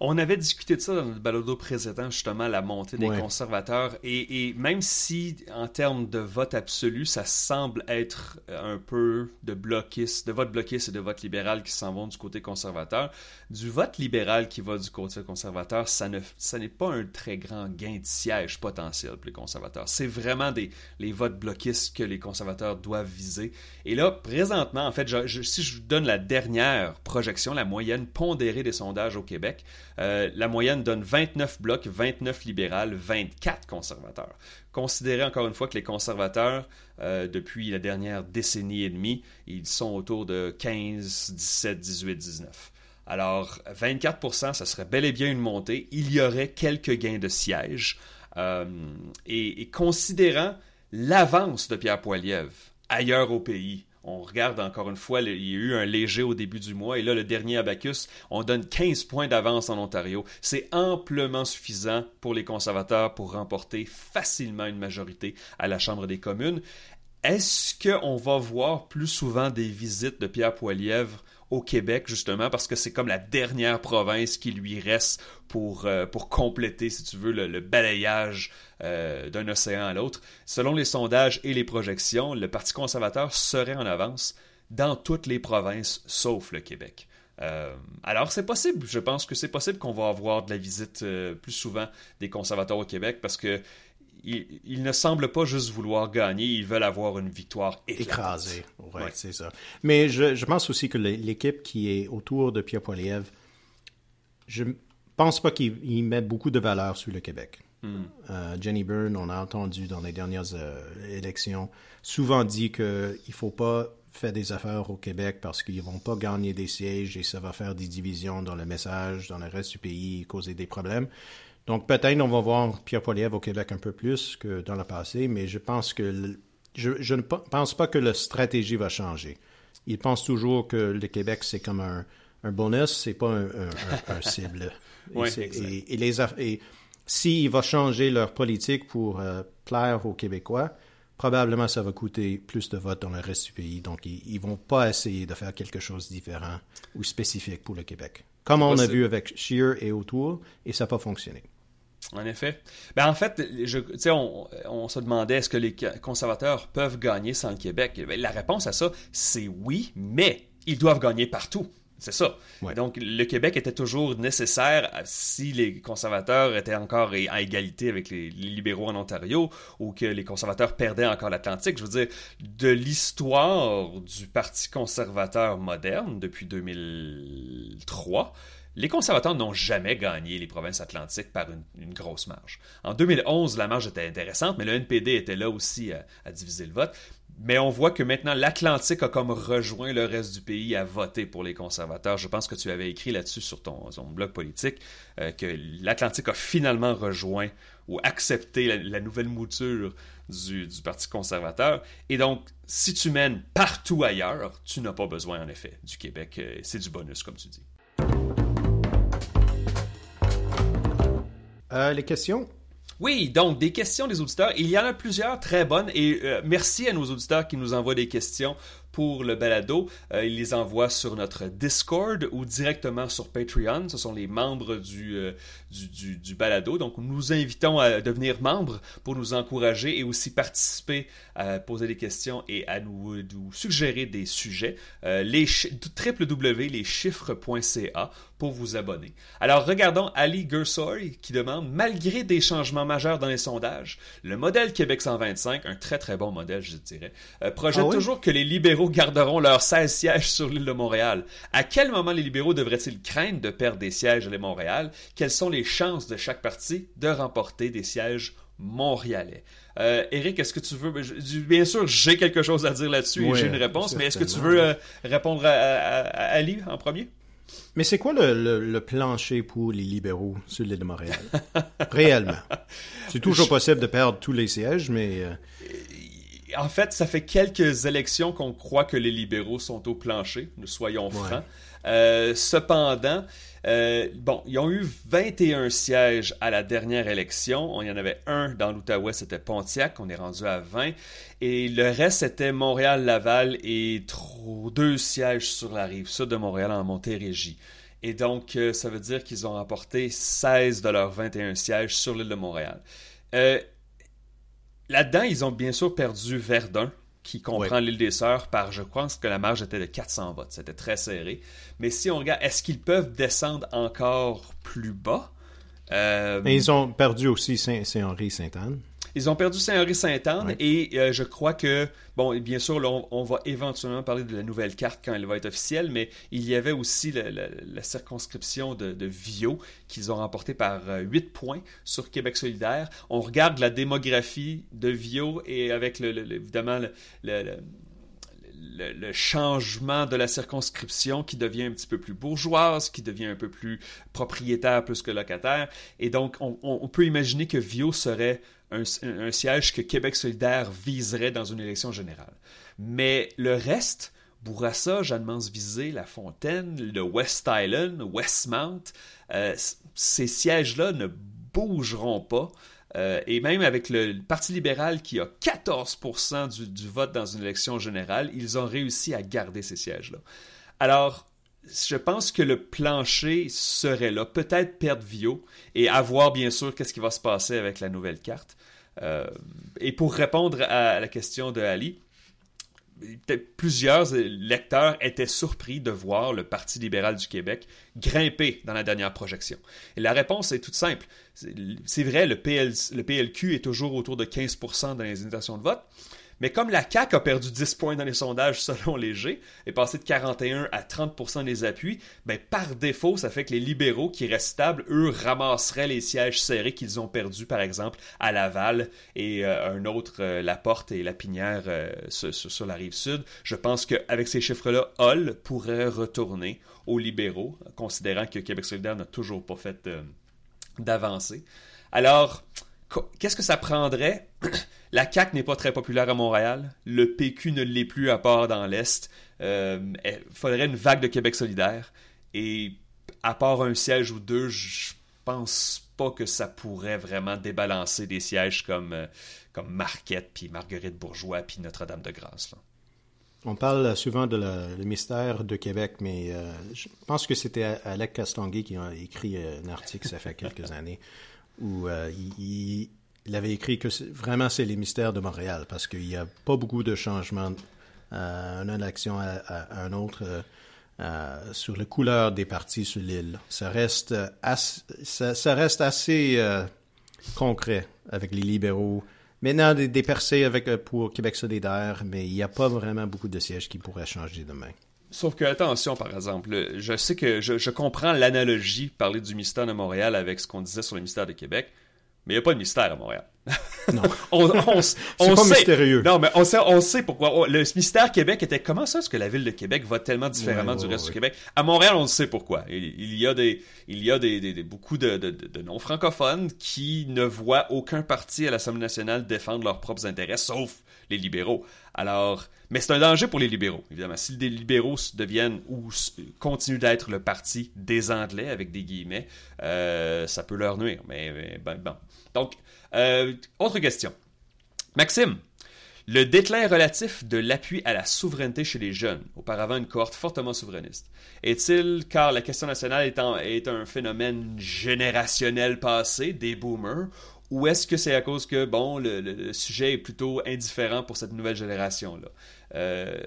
Speaker 1: On avait discuté de ça dans notre balado précédent, justement, la montée des conservateurs. Et, même si, en termes de vote absolu, ça semble être un peu de bloquistes, de vote bloquiste et de vote libéral qui s'en vont du côté conservateur, du vote libéral qui va du côté conservateur, ça ne, ça n'est pas un très grand gain de siège potentiel pour les conservateurs. C'est vraiment des, les votes bloquistes que les conservateurs doivent viser. Et là, présentement, en fait, si je vous donne la dernière projection, la moyenne pondérée des sondages au Québec, euh, la moyenne donne 29 blocs, 29 libérales, 24 conservateurs. Considérez encore une fois que les conservateurs, euh, depuis la dernière décennie et demie, ils sont autour de 15, 17, 18, 19. Alors, 24% ça serait bel et bien une montée. Il y aurait quelques gains de sièges. Euh, et, considérant l'avance de Pierre Poilievre ailleurs au pays, on regarde encore une fois, il y a eu un léger au début du mois, et là, le dernier Abacus, on donne 15 points d'avance en Ontario. C'est amplement suffisant pour les conservateurs pour remporter facilement une majorité à la Chambre des communes. Est-ce qu'on va voir plus souvent des visites de Pierre Poilièvre au Québec, justement, parce que c'est comme la dernière province qui lui reste pour, euh, compléter, si tu veux, le, balayage euh, d'un océan à l'autre. Selon les sondages et les projections, le Parti conservateur serait en avance dans toutes les provinces, sauf le Québec. Euh, alors c'est possible, je pense que c'est possible qu'on va avoir de la visite plus souvent des conservateurs au Québec parce que ils, ne semblent pas juste vouloir gagner, ils veulent avoir une victoire
Speaker 2: écrasée. Oui, c'est ça. Mais je, pense aussi que l'équipe qui est autour de Pierre Poilievre, je pense pas qu'il met beaucoup de valeur sur le Québec. Hmm. Euh, Jenny Byrne, on a entendu dans les dernières euh, élections, souvent dit qu'il ne faut pas faire des affaires au Québec parce qu'ils ne vont pas gagner des sièges et ça va faire des divisions dans le message, dans le reste du pays, causer des problèmes. Donc peut-être on va voir Pierre Poilievre au Québec un peu plus que dans le passé, mais je pense que je, ne pense pas que la stratégie va changer. Il pense toujours que le Québec c'est comme un, un bonus, c'est pas un, cible. et, les et s'il va changer leur politique pour euh, plaire aux Québécois, probablement ça va coûter plus de votes dans le reste du pays. Donc ils, ne vont pas essayer de faire quelque chose de différent ou spécifique pour le Québec. Comme on a vu avec Scheer et autour, et ça n'a pas fonctionné.
Speaker 1: En effet. Ben, en fait, je, on, on se demandait est-ce que les conservateurs peuvent gagner sans le Québec? Ben, la réponse à ça, c'est oui, mais ils doivent gagner partout. C'est ça. Donc, le Québec était toujours nécessaire si les conservateurs étaient encore à égalité avec les, libéraux en Ontario ou que les conservateurs perdaient encore l'Atlantique. Je veux dire, de l'histoire du Parti conservateur moderne depuis 2003, les conservateurs n'ont jamais gagné les provinces atlantiques par une, grosse marge. En 2011, la marge était intéressante, mais le NPD était là aussi à, diviser le vote. Mais on voit que maintenant, l'Atlantique a comme rejoint le reste du pays à voter pour les conservateurs. Je pense que tu avais écrit là-dessus sur ton, blog politique euh, que l'Atlantique a finalement rejoint ou accepté la, nouvelle mouture du, du, Parti conservateur. Et donc, si tu mènes partout ailleurs, tu n'as pas besoin, en effet, du Québec. Euh, c'est du bonus, comme tu dis.
Speaker 2: Euh, les questions?
Speaker 1: Oui, donc des questions des auditeurs. Il y en a plusieurs très bonnes et euh, merci à nos auditeurs qui nous envoient des questions pour le balado. Euh, ils les envoient sur notre Discord ou directement sur Patreon. Ce sont les membres du, du, du, balado. Donc nous vous invitons à devenir membre pour nous encourager et aussi participer à poser des questions et à nous, suggérer des sujets. les www.leschiffres.ca pour vous abonner. Alors regardons Ali Gersoy qui demande malgré des changements majeurs dans les sondages, le modèle Québec 125, un très très bon modèle je dirais, euh, projette ah toujours que les libéraux garderont leurs 16 sièges sur l'île de Montréal. À quel moment les libéraux devraient-ils craindre de perdre des sièges à l'île de Montréal? Quelles sont les chances de chaque parti de remporter des sièges montréalais? Euh, Eric, est-ce que tu veux... Bien sûr, j'ai quelque chose à dire là-dessus et j'ai une réponse, mais est-ce que tu veux euh, répondre à, Ali en premier?
Speaker 2: Mais c'est quoi le, plancher pour les libéraux sur l'île de Montréal? Réellement. C'est toujours possible de perdre tous les sièges, mais... Euh,
Speaker 1: en fait, ça fait quelques élections qu'on croit que les libéraux sont au plancher, nous soyons francs. Cependant, bon, ils ont eu 21 sièges à la dernière élection. On y en avait un dans l'Outaouais, c'était Pontiac. On est rendu à 20. Et le reste, c'était Montréal-Laval et deux sièges sur la rive sud de Montréal en Montérégie. Et donc, euh, ça veut dire qu'ils ont remporté 16 de leurs 21 sièges sur l'île de Montréal. Euh, là-dedans, ils ont bien sûr perdu Verdun, qui comprend l'île des Sœurs, par, je crois que la marge était de 400 votes. C'était très serré. Mais si on regarde, est-ce qu'ils peuvent descendre encore plus bas?
Speaker 2: Euh, Mais ils ont perdu aussi Saint-Henri-Sainte-Anne.
Speaker 1: Ils ont perdu Saint-Henri-Sainte-Anne et euh, je crois que, bon, bien sûr, on, va éventuellement parler de la nouvelle carte quand elle va être officielle, mais il y avait aussi la, circonscription de, de Vio qu'ils ont remporté par 8 euh, points sur Québec solidaire. On regarde la démographie de Vio et avec, le, évidemment, le, le, changement de la circonscription qui devient un petit peu plus bourgeoise, qui devient un peu plus propriétaire plus que locataire. Et donc, on, peut imaginer que Vio serait un, siège que Québec solidaire viserait dans une élection générale. Mais le reste, Bourassa, Jeanne-Mance-Visé, La Fontaine, le West Island, Westmount, euh, ces sièges-là ne bougeront pas. Euh, et même avec le Parti libéral qui a 14% du, du, vote dans une élection générale, ils ont réussi à garder ces sièges-là. Alors, je pense que le plancher serait là. Peut-être perdre Vio et avoir bien sûr qu'est-ce qui va se passer avec la nouvelle carte. Euh, et pour répondre à la question de Ali, plusieurs lecteurs étaient surpris de voir le Parti libéral du Québec grimper dans la dernière projection. Et la réponse est toute simple. C'est vrai, le, PLQ est toujours autour de 15% dans les invitations de vote, mais comme la CAQ a perdu 10 points dans les sondages selon Léger, et passé de 41 à 30% des appuis, ben par défaut, ça fait que les libéraux qui restent stables, eux, ramasseraient les sièges serrés qu'ils ont perdus, par exemple, à Laval et euh, un autre, euh, La Porte et La Pinière euh, sur, la rive sud. Je pense qu'avec ces chiffres-là, Hall pourrait retourner aux libéraux, considérant que Québec solidaire n'a toujours pas fait d'avancée. Alors, qu'est-ce que ça prendrait? La CAQ n'est pas très populaire à Montréal. Le PQ ne l'est plus à part dans l'Est. Il euh, faudrait une vague de Québec solidaire. Et à part un siège ou deux, je pense pas que ça pourrait vraiment débalancer des sièges comme, euh, comme Marquette, puis Marguerite Bourgeois, puis Notre-Dame-de-Grâce.
Speaker 2: On parle souvent de le mystère de Québec, mais euh, je pense que c'était Alec Castonguay qui a écrit un article, ça fait quelques années, où il, il avait écrit que vraiment c'est les mystères de Montréal parce qu'il n'y a pas beaucoup de changements euh, d'une élection à, un autre euh, euh, sur la couleur des partis sur l'île. Ça reste, assez, concret avec les libéraux. Maintenant, des, des percées pour Québec solidaire, mais il n'y a pas vraiment beaucoup de sièges qui pourraient changer demain.
Speaker 1: Sauf que, attention, par exemple, je sais que je, je comprends l'analogie, parler du mystère de Montréal avec ce qu'on disait sur le mystère de Québec. Mais il n'y a pas de mystère à Montréal.
Speaker 2: Non. on, on, on pas mystérieux.
Speaker 1: Non, mais on sait, on sait pourquoi. Le mystère Québec était comment ça, est-ce que la ville de Québec vote tellement différemment du reste du Québec? À Montréal, on sait pourquoi. Il, y a des, il y a des, des, beaucoup de, de, de non-francophones qui ne voient aucun parti à l'Assemblée nationale défendre leurs propres intérêts, sauf les libéraux. Alors, mais c'est un danger pour les libéraux, évidemment. Si les libéraux deviennent ou continuent d'être le parti des Anglais, avec des guillemets, euh, ça peut leur nuire. Mais, ben, bon. Donc, euh, autre question. Maxime, le déclin relatif de l'appui à la souveraineté chez les jeunes, auparavant une cohorte fortement souverainiste, est-il car la question nationale est, est un phénomène générationnel passé, des boomers, ou est-ce que c'est à cause que, bon, le, sujet est plutôt indifférent pour cette nouvelle génération-là? Euh,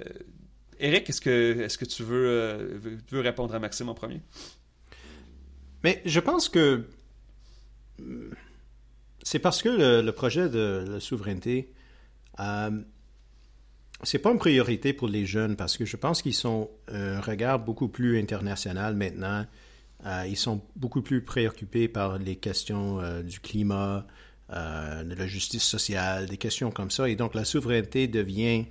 Speaker 1: Eric, est-ce que, est que tu, veux, euh, veux répondre à Maxime en premier?
Speaker 2: Mais je pense que c'est parce que le, projet de la souveraineté, euh, c'est pas une priorité pour les jeunes parce que je pense qu'ils sont un regard beaucoup plus international maintenant. Euh, ils sont beaucoup plus préoccupés par les questions euh, du climat, euh, de la justice sociale, des questions comme ça. Et donc la souveraineté devient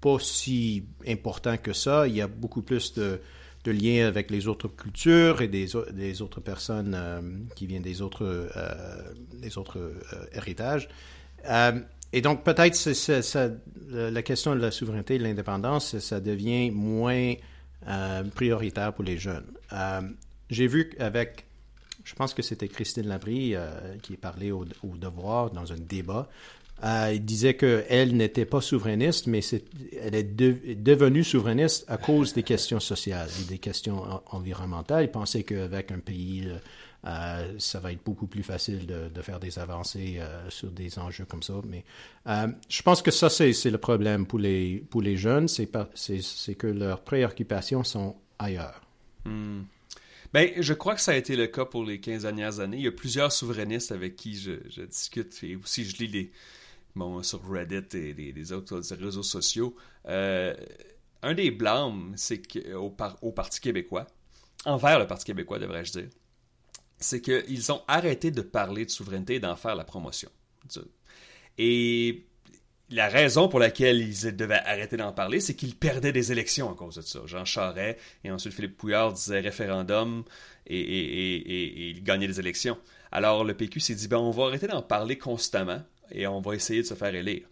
Speaker 2: pas si important que ça. Il y a beaucoup plus de, liens avec les autres cultures et des, des autres personnes qui viennent des autres, des autres héritages. et donc peut-être la question de la souveraineté et de l'indépendance, ça devient moins prioritaire pour les jeunes. J'ai vu avec, je pense que c'était Christine Labrie qui parlait au, au Devoir dans un débat, euh, il disait qu'elle n'était pas souverainiste, mais elle est devenue souverainiste à cause des questions sociales et des questions environnementales. Il pensait qu'avec un pays, euh, euh, ça va être beaucoup plus facile de, faire des avancées sur des enjeux comme ça. Mais je pense que ça, c'est le problème pour les, jeunes, c'est que leurs préoccupations sont ailleurs.
Speaker 1: Hmm. Ben, je crois que ça a été le cas pour les 15 dernières années. Il y a plusieurs souverainistes avec qui je, discute et aussi je lis les, sur Reddit et les, autres réseaux sociaux, euh, un des blâmes, c'est qu'au au Parti québécois, envers le Parti québécois, devrais-je dire, c'est qu'ils ont arrêté de parler de souveraineté et d'en faire la promotion. Et la raison pour laquelle ils devaient arrêter d'en parler, c'est qu'ils perdaient des élections à cause de ça. Jean Charest et ensuite Philippe Pouillard disaient référendum et, et ils gagnaient des élections. Alors le PQ s'est dit, ben, on va arrêter d'en parler constamment et on va essayer de se faire élire.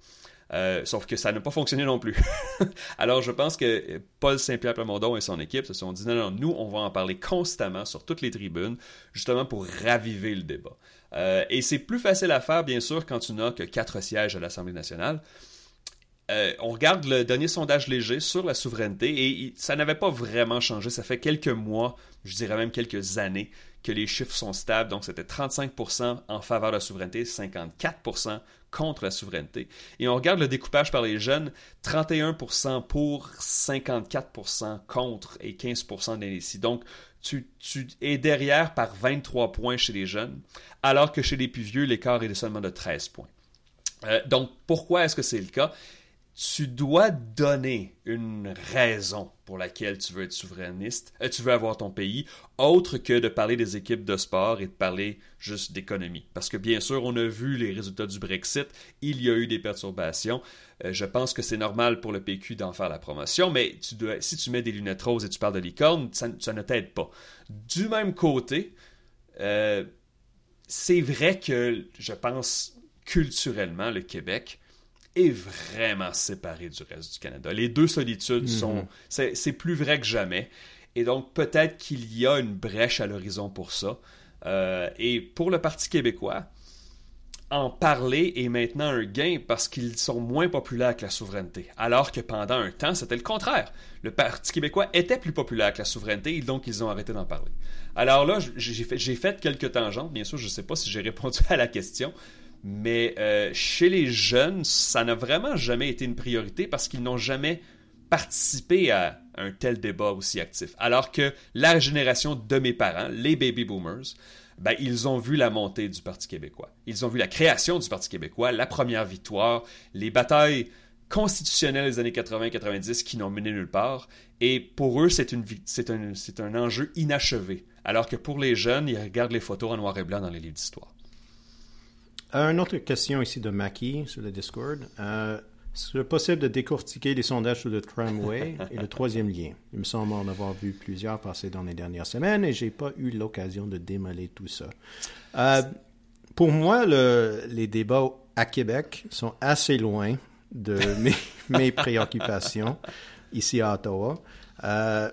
Speaker 1: Euh, sauf que ça n'a pas fonctionné non plus. Alors, je pense que Paul Saint-Pierre Plamondon et son équipe se sont dit non, non, nous, on va en parler constamment sur toutes les tribunes, justement pour raviver le débat. Euh, et c'est plus facile à faire, bien sûr, quand tu n'as que quatre sièges à l'Assemblée nationale. Euh, on regarde le dernier sondage léger sur la souveraineté et ça n'avait pas vraiment changé. Ça fait quelques mois, je dirais même quelques années, que les chiffres sont stables. Donc, c'était 35% en faveur de la souveraineté, 54% contre la souveraineté. Et on regarde le découpage par les jeunes, 31% pour, 54% contre et 15% d'indécis. Donc, tu, es derrière par 23 points chez les jeunes, alors que chez les plus vieux, l'écart est seulement de 13 points. Euh, donc, pourquoi est-ce que c'est le cas? Tu dois donner une raison pour laquelle tu veux être souverainiste, euh, tu veux avoir ton pays, autre que de parler des équipes de sport et de parler juste d'économie. Parce que bien sûr, on a vu les résultats du Brexit, il y a eu des perturbations. Euh, je pense que c'est normal pour le PQ d'en faire la promotion, mais si tu mets des lunettes roses et tu parles de licorne, ça, ne t'aide pas. Du même côté, euh, c'est vrai que je pense culturellement, le Québec, est vraiment séparé du reste du Canada. Les deux solitudes mhm. sont... C'est plus vrai que jamais. Et donc, peut-être qu'il y a une brèche à l'horizon pour ça. Euh, et pour le Parti québécois, en parler est maintenant un gain parce qu'ils sont moins populaires que la souveraineté. Alors que pendant un temps, c'était le contraire. Le Parti québécois était plus populaire que la souveraineté et donc ils ont arrêté d'en parler. Alors là, j'ai fait, fait, quelques tangentes. Bien sûr, je ne sais pas si j'ai répondu à la question, mais euh, chez les jeunes, ça n'a vraiment jamais été une priorité parce qu'ils n'ont jamais participé à un tel débat aussi actif. Alors que la génération de mes parents, les baby boomers, ben, ils ont vu la montée du Parti québécois. Ils ont vu la création du Parti québécois, la première victoire, les batailles constitutionnelles des années 80-90 qui n'ont mené nulle part. Et pour eux, c'est, c'est un enjeu inachevé. Alors que pour les jeunes, ils regardent les photos en noir et blanc dans les livres d'histoire.
Speaker 2: Une autre question ici de Mackie sur le Discord. Euh, Est-ce possible de décortiquer les sondages sur le tramway et le troisième lien? Il me semble en avoir vu plusieurs passer dans les dernières semaines et j'ai pas eu l'occasion de démêler tout ça. Euh, pour moi, le, les débats à Québec sont assez loin de mes, mes préoccupations ici à Ottawa. Euh,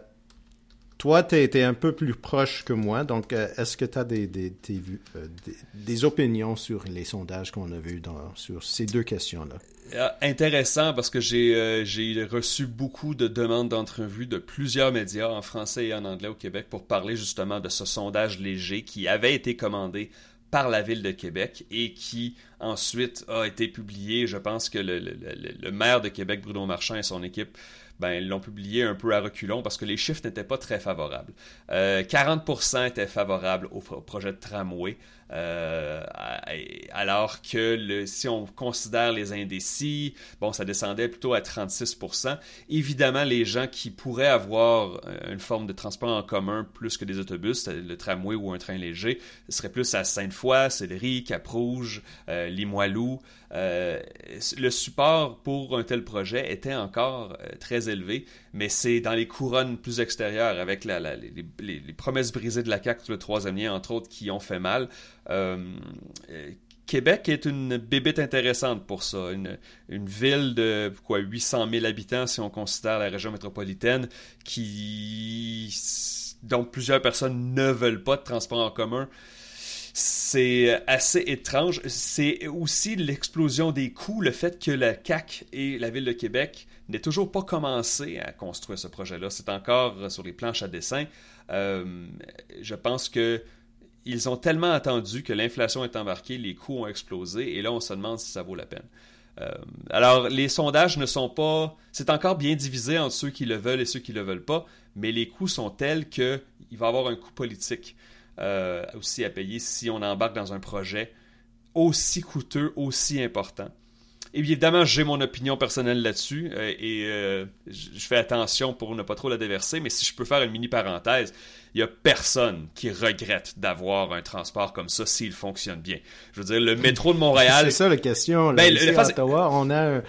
Speaker 2: toi, tu été un peu plus proche que moi, donc euh, est-ce que tu as des, euh, des, des, opinions sur les sondages qu'on a vus sur ces deux questions-là?
Speaker 1: Euh, intéressant parce que j'ai reçu beaucoup de demandes d'entrevue de plusieurs médias en français et en anglais au Québec pour parler justement de ce sondage léger qui avait été commandé par la ville de Québec et qui ensuite a été publié. Je pense que le, le, le maire de Québec, Bruno Marchand et son équipe ben, ils l'ont publié un peu à reculons parce que les chiffres n'étaient pas très favorables. 40% euh, étaient favorables au, projet de tramway, euh, alors que si on considère les indécis, bon, ça descendait plutôt à 36%. Évidemment, les gens qui pourraient avoir euh, une forme de transport en commun plus que des autobus, le tramway ou un train léger, seraient plus à Sainte-Foy, Céleri, Cap-Rouge, Limoilou. Euh, le support pour un tel projet était encore très élevé, mais c'est dans les couronnes plus extérieures, avec les, promesses brisées de la CAQ le troisième lien, entre autres, qui ont fait mal. Euh, Québec est une bébite intéressante pour ça. Une, une, ville de quoi 800 000 habitants si on considère la région métropolitaine qui dont plusieurs personnes ne veulent pas de transport en commun. C'est assez étrange. C'est aussi l'explosion des coûts, le fait que la CAC et la ville de Québec n'aient toujours pas commencé à construire ce projet-là. C'est encore sur les planches à dessin. Euh, je pense que ils ont tellement attendu que l'inflation est embarquée, les coûts ont explosé, et là, on se demande si ça vaut la peine. Euh, alors, les sondages ne sont pas. C'est encore bien divisé entre ceux qui le veulent et ceux qui ne le veulent pas, mais les coûts sont tels qu'il va y avoir un coût politique euh, aussi à payer si on embarque dans un projet aussi coûteux, aussi important. Évidemment, j'ai mon opinion personnelle là-dessus euh, et euh, je fais attention pour ne pas trop la déverser, mais si je peux faire une mini parenthèse, il n'y a personne qui regrette d'avoir un transport comme ça s'il fonctionne bien. Je veux dire, le métro de Montréal.
Speaker 2: C'est ça la question. Ben, ici, à Ottawa, on a, un,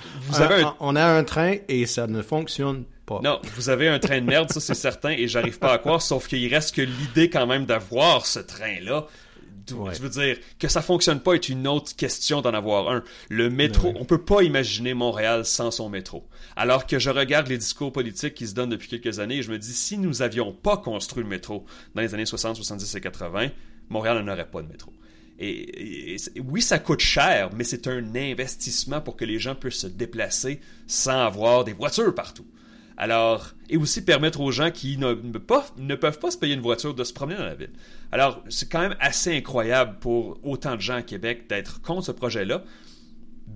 Speaker 2: on a un train et ça ne fonctionne pas.
Speaker 1: Non, vous avez un train de merde, ça c'est certain, et j'arrive pas à croire, sauf qu'il reste que l'idée quand même d'avoir ce train-là. Je veux dire, que ça fonctionne pas est une autre question d'en avoir un. Le métro, on peut pas imaginer Montréal sans son métro. Alors que je regarde les discours politiques qui se donnent depuis quelques années et je me dis, si nous avions pas construit le métro dans les années 60, 70 et 80, Montréal n'aurait pas de métro. Et, oui, ça coûte cher, mais c'est un investissement pour que les gens puissent se déplacer sans avoir des voitures partout. Alors, et aussi permettre aux gens qui ne, ne, peuvent pas se payer une voiture de se promener dans la ville. Alors, c'est quand même assez incroyable pour autant de gens à Québec d'être contre ce projet-là.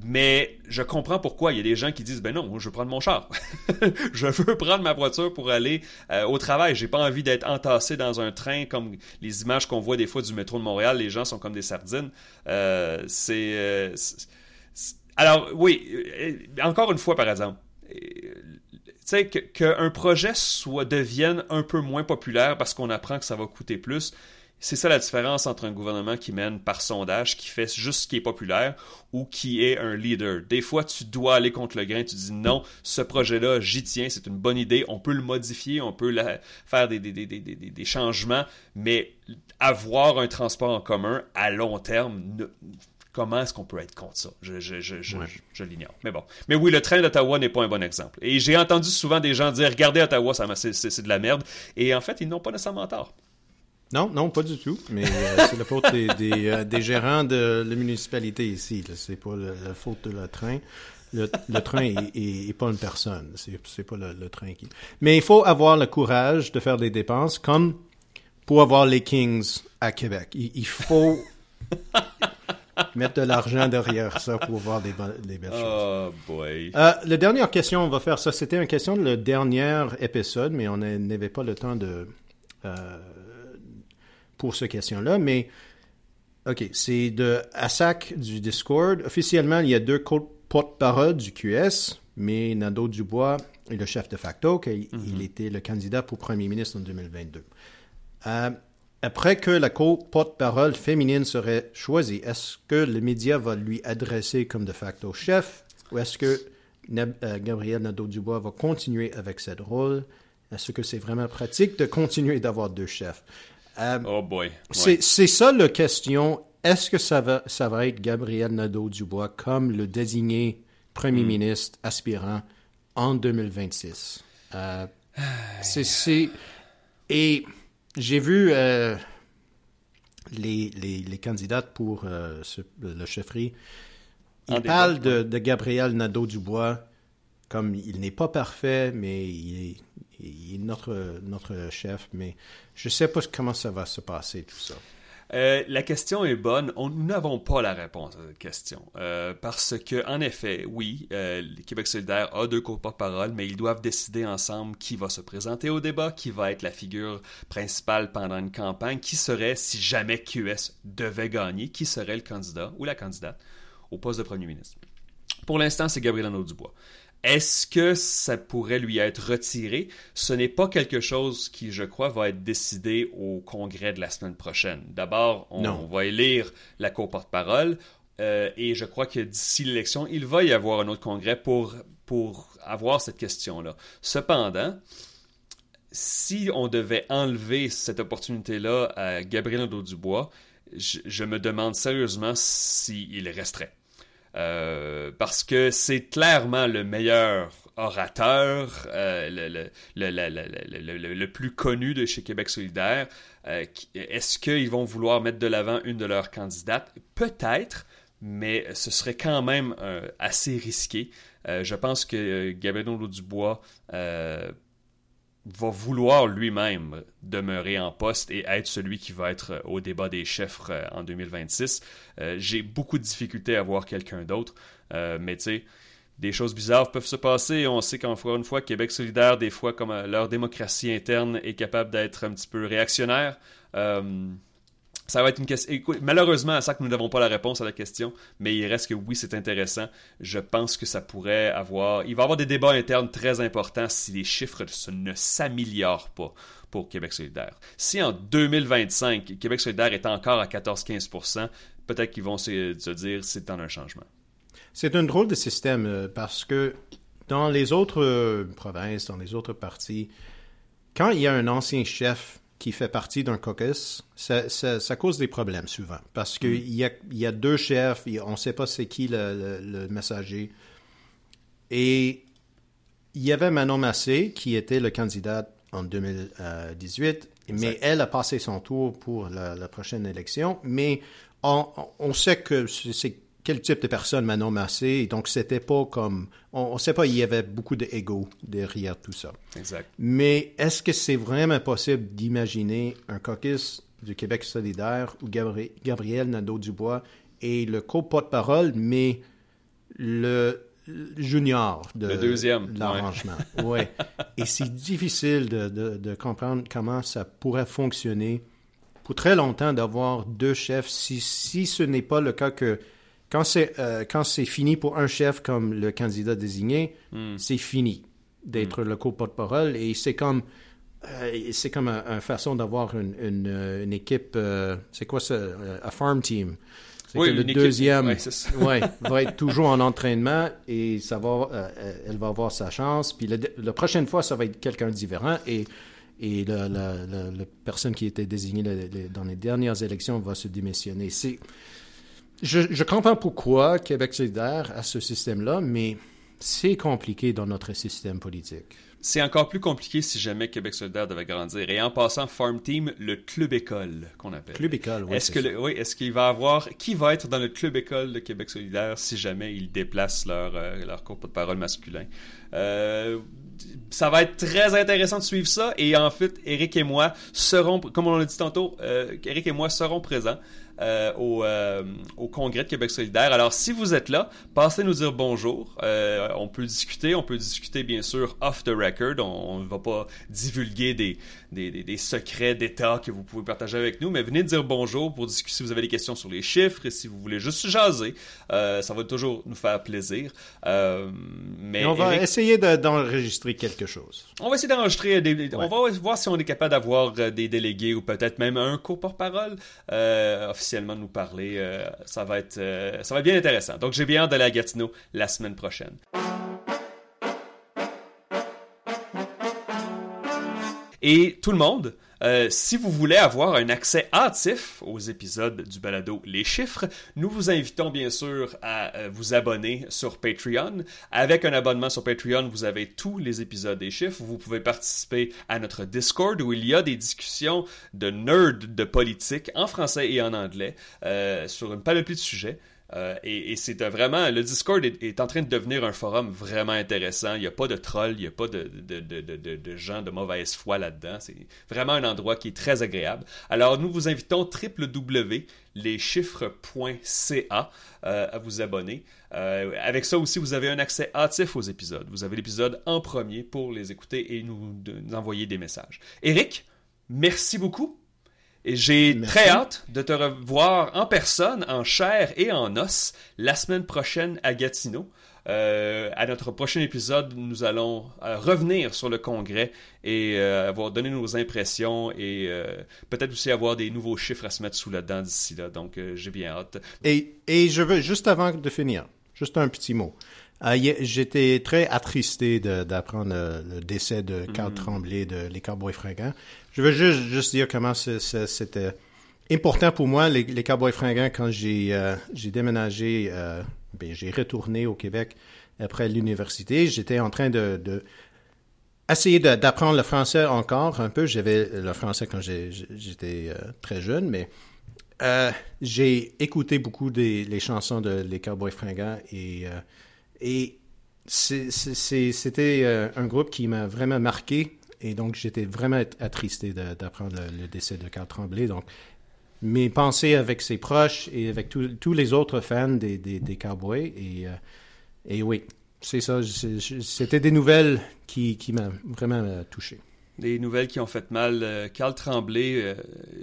Speaker 1: Mais je comprends pourquoi. Il y a des gens qui disent Ben non, je veux prendre mon char. je veux prendre ma voiture pour aller euh, au travail. J'ai pas envie d'être entassé dans un train comme les images qu'on voit des fois du métro de Montréal. Les gens sont comme des sardines. Euh, c'est. Euh, alors, oui, encore une fois, par exemple sais, qu'un projet soit, devienne un peu moins populaire parce qu'on apprend que ça va coûter plus, c'est ça la différence entre un gouvernement qui mène par sondage, qui fait juste ce qui est populaire, ou qui est un leader. Des fois, tu dois aller contre le grain, tu dis non, ce projet-là, j'y tiens, c'est une bonne idée, on peut le modifier, on peut faire des, des, des, des, changements, mais avoir un transport en commun à long terme, Comment est-ce qu'on peut être contre ça? Je, je, je, je l'ignore. Mais bon. Mais oui, le train d'Ottawa n'est pas un bon exemple. Et j'ai entendu souvent des gens dire Regardez Ottawa, c'est de la merde. Et en fait, ils n'ont pas nécessairement tort.
Speaker 2: Non, non, pas du tout. Mais euh, c'est la faute des, des, euh, des, gérants de la municipalité ici. C'est pas la faute de le train. Le, le train est, est, pas une personne. C'est pas le, train qui. Mais il faut avoir le courage de faire des dépenses comme pour avoir les Kings à Québec. il faut mettre de l'argent derrière ça pour voir des, belles choses.
Speaker 1: Oh boy.
Speaker 2: Euh, la dernière question, on va faire ça. C'était une question de le dernier épisode, mais on n'avait pas le temps de euh, pour cette question-là. Mais ok, c'est de Assac du Discord. Officiellement, il y a deux porte-parole du QS, mais Nando Dubois est le chef de facto, qu'il mm-hmm. était le candidat pour premier ministre en 2022. Euh, après que la co-porte-parole féminine serait choisie, est-ce que le média va lui adresser comme de facto chef ou est-ce que euh, Gabriel Nadeau-Dubois va continuer avec cette rôle? Est-ce que c'est vraiment pratique de continuer d'avoir deux chefs?
Speaker 1: Euh, oh boy.
Speaker 2: C'est ça la question. Est-ce que ça va, ça va être Gabriel Nadeau-Dubois comme le désigné premier hmm. ministre aspirant en 2026? Euh, c'est... Et j'ai vu euh, les, les, les, candidates pour euh, le chefferie. Ils parlent de, de, Gabriel Nadeau-Dubois comme il n'est pas parfait, mais il est, il est, notre, notre chef. Mais je ne sais pas comment ça va se passer, tout ça.
Speaker 1: Euh, la question est bonne. On, nous n'avons pas la réponse à cette question. Euh, parce que, en effet, oui, euh, le Québec solidaire a deux porte-parole, mais ils doivent décider ensemble qui va se présenter au débat, qui va être la figure principale pendant une campagne, qui serait, si jamais QS devait gagner, qui serait le candidat ou la candidate au poste de premier ministre. Pour l'instant, c'est Gabriel Anneau-Dubois. Est-ce que ça pourrait lui être retiré? Ce n'est pas quelque chose qui, je crois, va être décidé au congrès de la semaine prochaine. D'abord, on, va élire la co-porte-parole euh, et je crois que d'ici l'élection, il va y avoir un autre congrès pour, pour avoir cette question-là. Cependant, si on devait enlever cette opportunité-là à Gabriel Nadeau-Dubois, je, me demande sérieusement s'il resterait. Parce que c'est clairement le meilleur orateur, le, le, plus connu de chez Québec solidaire. Est-ce qu'ils vont vouloir mettre de l'avant une de leurs candidates? Peut-être, mais ce serait quand même assez risqué. je pense que Gabriel Dubois va vouloir lui-même demeurer en poste et être celui qui va être au débat des chefs euh, en 2026. Euh, j'ai beaucoup de difficultés à voir quelqu'un d'autre, euh, mais tu sais, des choses bizarres peuvent se passer. On sait qu'encore une fois, Québec solidaire, des fois, comme leur démocratie interne est capable d'être un petit peu réactionnaire. Ça va être une question. malheureusement, à ça que nous n'avons pas la réponse à la question, mais il reste que oui, c'est intéressant. Je pense que ça pourrait avoir. Il va y avoir des débats internes très importants si les chiffres ne s'améliorent pas pour Québec solidaire. Si en 2025, Québec solidaire est encore à 14-15 peut-être qu'ils vont se, dire c'est en un changement.
Speaker 2: C'est un drôle de système euh, parce que dans les autres euh, provinces, dans les autres partis, quand il y a un ancien chef qui fait partie d'un caucus, ça, ça, cause des problèmes souvent. Parce qu'il mm. y, a, y a deux chefs, on ne sait pas c'est qui le, messager. Et il y avait Manon Massé, qui était le candidat en 2018, mais elle a passé son tour pour la, prochaine élection. Mais on, on sait que c'est quel type de personne Manon Massé. Et donc, c'était pas comme. On ne sait pas, il y avait beaucoup d'ego derrière tout ça.
Speaker 1: Exact.
Speaker 2: Mais est-ce que c'est vraiment possible d'imaginer un caucus du Québec solidaire où Gabriel Nadeau-Dubois est le co-porte-parole, mais le junior de, l'arrangement? ouais. Et c'est difficile de, de, comprendre comment ça pourrait fonctionner pour très longtemps d'avoir deux chefs si, si ce n'est pas le cas que quand c'est euh, quand c'est fini pour un chef comme le candidat désigné, hmm. c'est fini d'être hmm. le co-porte-parole et c'est comme euh, c'est comme une façon d'avoir une, une, une, équipe. Euh, c'est quoi ça, un farm team.
Speaker 1: C'est oui,
Speaker 2: que le deuxième, ouais, va être toujours en entraînement et ça va, elle va avoir sa chance. Puis la prochaine fois, ça va être quelqu'un de différent et et la, la, la, personne qui était désignée dans les dernières élections va se démissionner. C'est je, comprends pourquoi Québec solidaire a ce système-là, mais c'est compliqué dans notre système politique.
Speaker 1: C'est encore plus compliqué si jamais Québec solidaire devait grandir. Et en passant, Farm Team, le club école qu'on appelle.
Speaker 2: Club école, oui.
Speaker 1: Est-ce que oui, est-ce qu'il va avoir qui va être dans le club école de Québec solidaire si jamais ils déplacent leur euh, leur cours de parole masculin? Euh, ça va être très intéressant de suivre ça. Et en fait, Eric et moi serons, comme on l'a dit tantôt, euh, Eric et moi serons présents. Euh, au, euh, au, congrès de Québec solidaire. Alors, si vous êtes là, passez nous dire bonjour. Euh, on peut discuter, on peut discuter bien sûr off the record. On ne va pas divulguer des, des, des, secrets d'État que vous pouvez partager avec nous, mais venez dire bonjour pour discuter si vous avez des questions sur les chiffres et si vous voulez juste jaser. ça va toujours nous faire plaisir.
Speaker 2: mais on va essayer d'enregistrer quelque chose.
Speaker 1: On va essayer d'enregistrer. Des, On va voir si on est capable d'avoir des délégués ou peut-être même un cours porte-parole officiel nous parler. Euh, ça, va être, euh, ça va être bien intéressant. Donc j'ai bien hâte d'aller à Gatineau la semaine prochaine. Et tout le monde, euh, si vous voulez avoir un accès hâtif aux épisodes du balado Les Chiffres, nous vous invitons bien sûr à euh, vous abonner sur Patreon. Avec un abonnement sur Patreon, vous avez tous les épisodes des chiffres. Vous pouvez participer à notre Discord où il y a des discussions de nerds de politique en français et en anglais euh, sur une panoplie de sujets. Euh, et, c'est vraiment, le Discord est, en train de devenir un forum vraiment intéressant. Il n'y a pas de trolls, il n'y a pas de, de, de, de, gens de mauvaise foi là-dedans. C'est vraiment un endroit qui est très agréable. Alors nous vous invitons www.leschiffres.ca euh, à vous abonner. Euh, avec ça aussi, vous avez un accès hâtif aux épisodes. Vous avez l'épisode en premier pour les écouter et nous, nous envoyer des messages. Eric, merci beaucoup. Et j'ai très hâte de te revoir en personne, en chair et en os, la semaine prochaine à Gatineau. Euh, à notre prochain épisode, nous allons euh, revenir sur le congrès et euh, avoir donné nos impressions et peut-être aussi avoir des nouveaux chiffres à se mettre sous la dent d'ici là. Donc, j'ai bien hâte.
Speaker 2: Et, et je veux, juste avant de finir, juste un petit mot. J'étais très attristé d'apprendre le, décès de Carl mm. Tremblay de Les Cowboys Fringants. Je veux juste, juste dire comment c'était important pour moi, les, les Cowboys fringants, quand j'ai j'ai déménagé, ben, j'ai retourné au Québec après l'université. J'étais en train de, de essayer d'apprendre le français encore un peu. J'avais le français quand j'étais très jeune, mais euh, j'ai écouté beaucoup des les chansons de Les Cowboys Fringants et, euh, et c'était euh, un groupe qui m'a vraiment marqué et donc j'étais vraiment attristé d'apprendre le, décès de Carl Tremblay. Donc mes pensées avec ses proches et avec tous les autres fans des, des, Cowboys et, et oui, c'est ça. C'était des nouvelles qui, qui m'ont vraiment touché
Speaker 1: des nouvelles qui ont fait mal. Euh, Carl Tremblay, euh,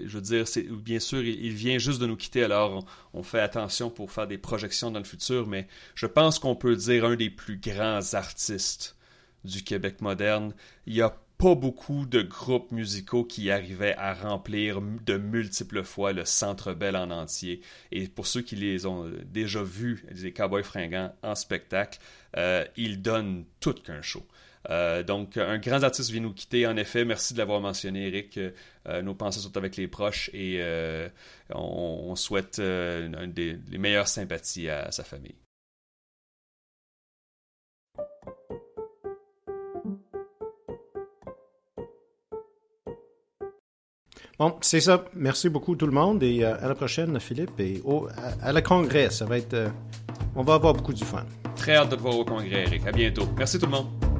Speaker 1: je veux dire, c'est bien sûr, il, vient juste de nous quitter, alors on, fait attention pour faire des projections dans le futur, mais je pense qu'on peut dire un des plus grands artistes du Québec moderne. Il n'y a pas beaucoup de groupes musicaux qui arrivaient à remplir de multiples fois le Centre Bell en entier. Et pour ceux qui les ont déjà vus, les Cowboys fringants en spectacle, euh, ils donnent tout qu'un show. Euh, donc, un grand artiste vient nous quitter, en effet. Merci de l'avoir mentionné, Eric. Euh, nos pensées sont avec les proches et euh, on, souhaite des, les meilleures sympathies à, sa famille.
Speaker 2: Bon, c'est ça. Merci beaucoup tout le monde et à la prochaine, Philippe. Et à, la congrès, ça va être. on va avoir beaucoup du fun.
Speaker 1: Très hâte de te voir au congrès, Eric. À bientôt. Merci tout le monde.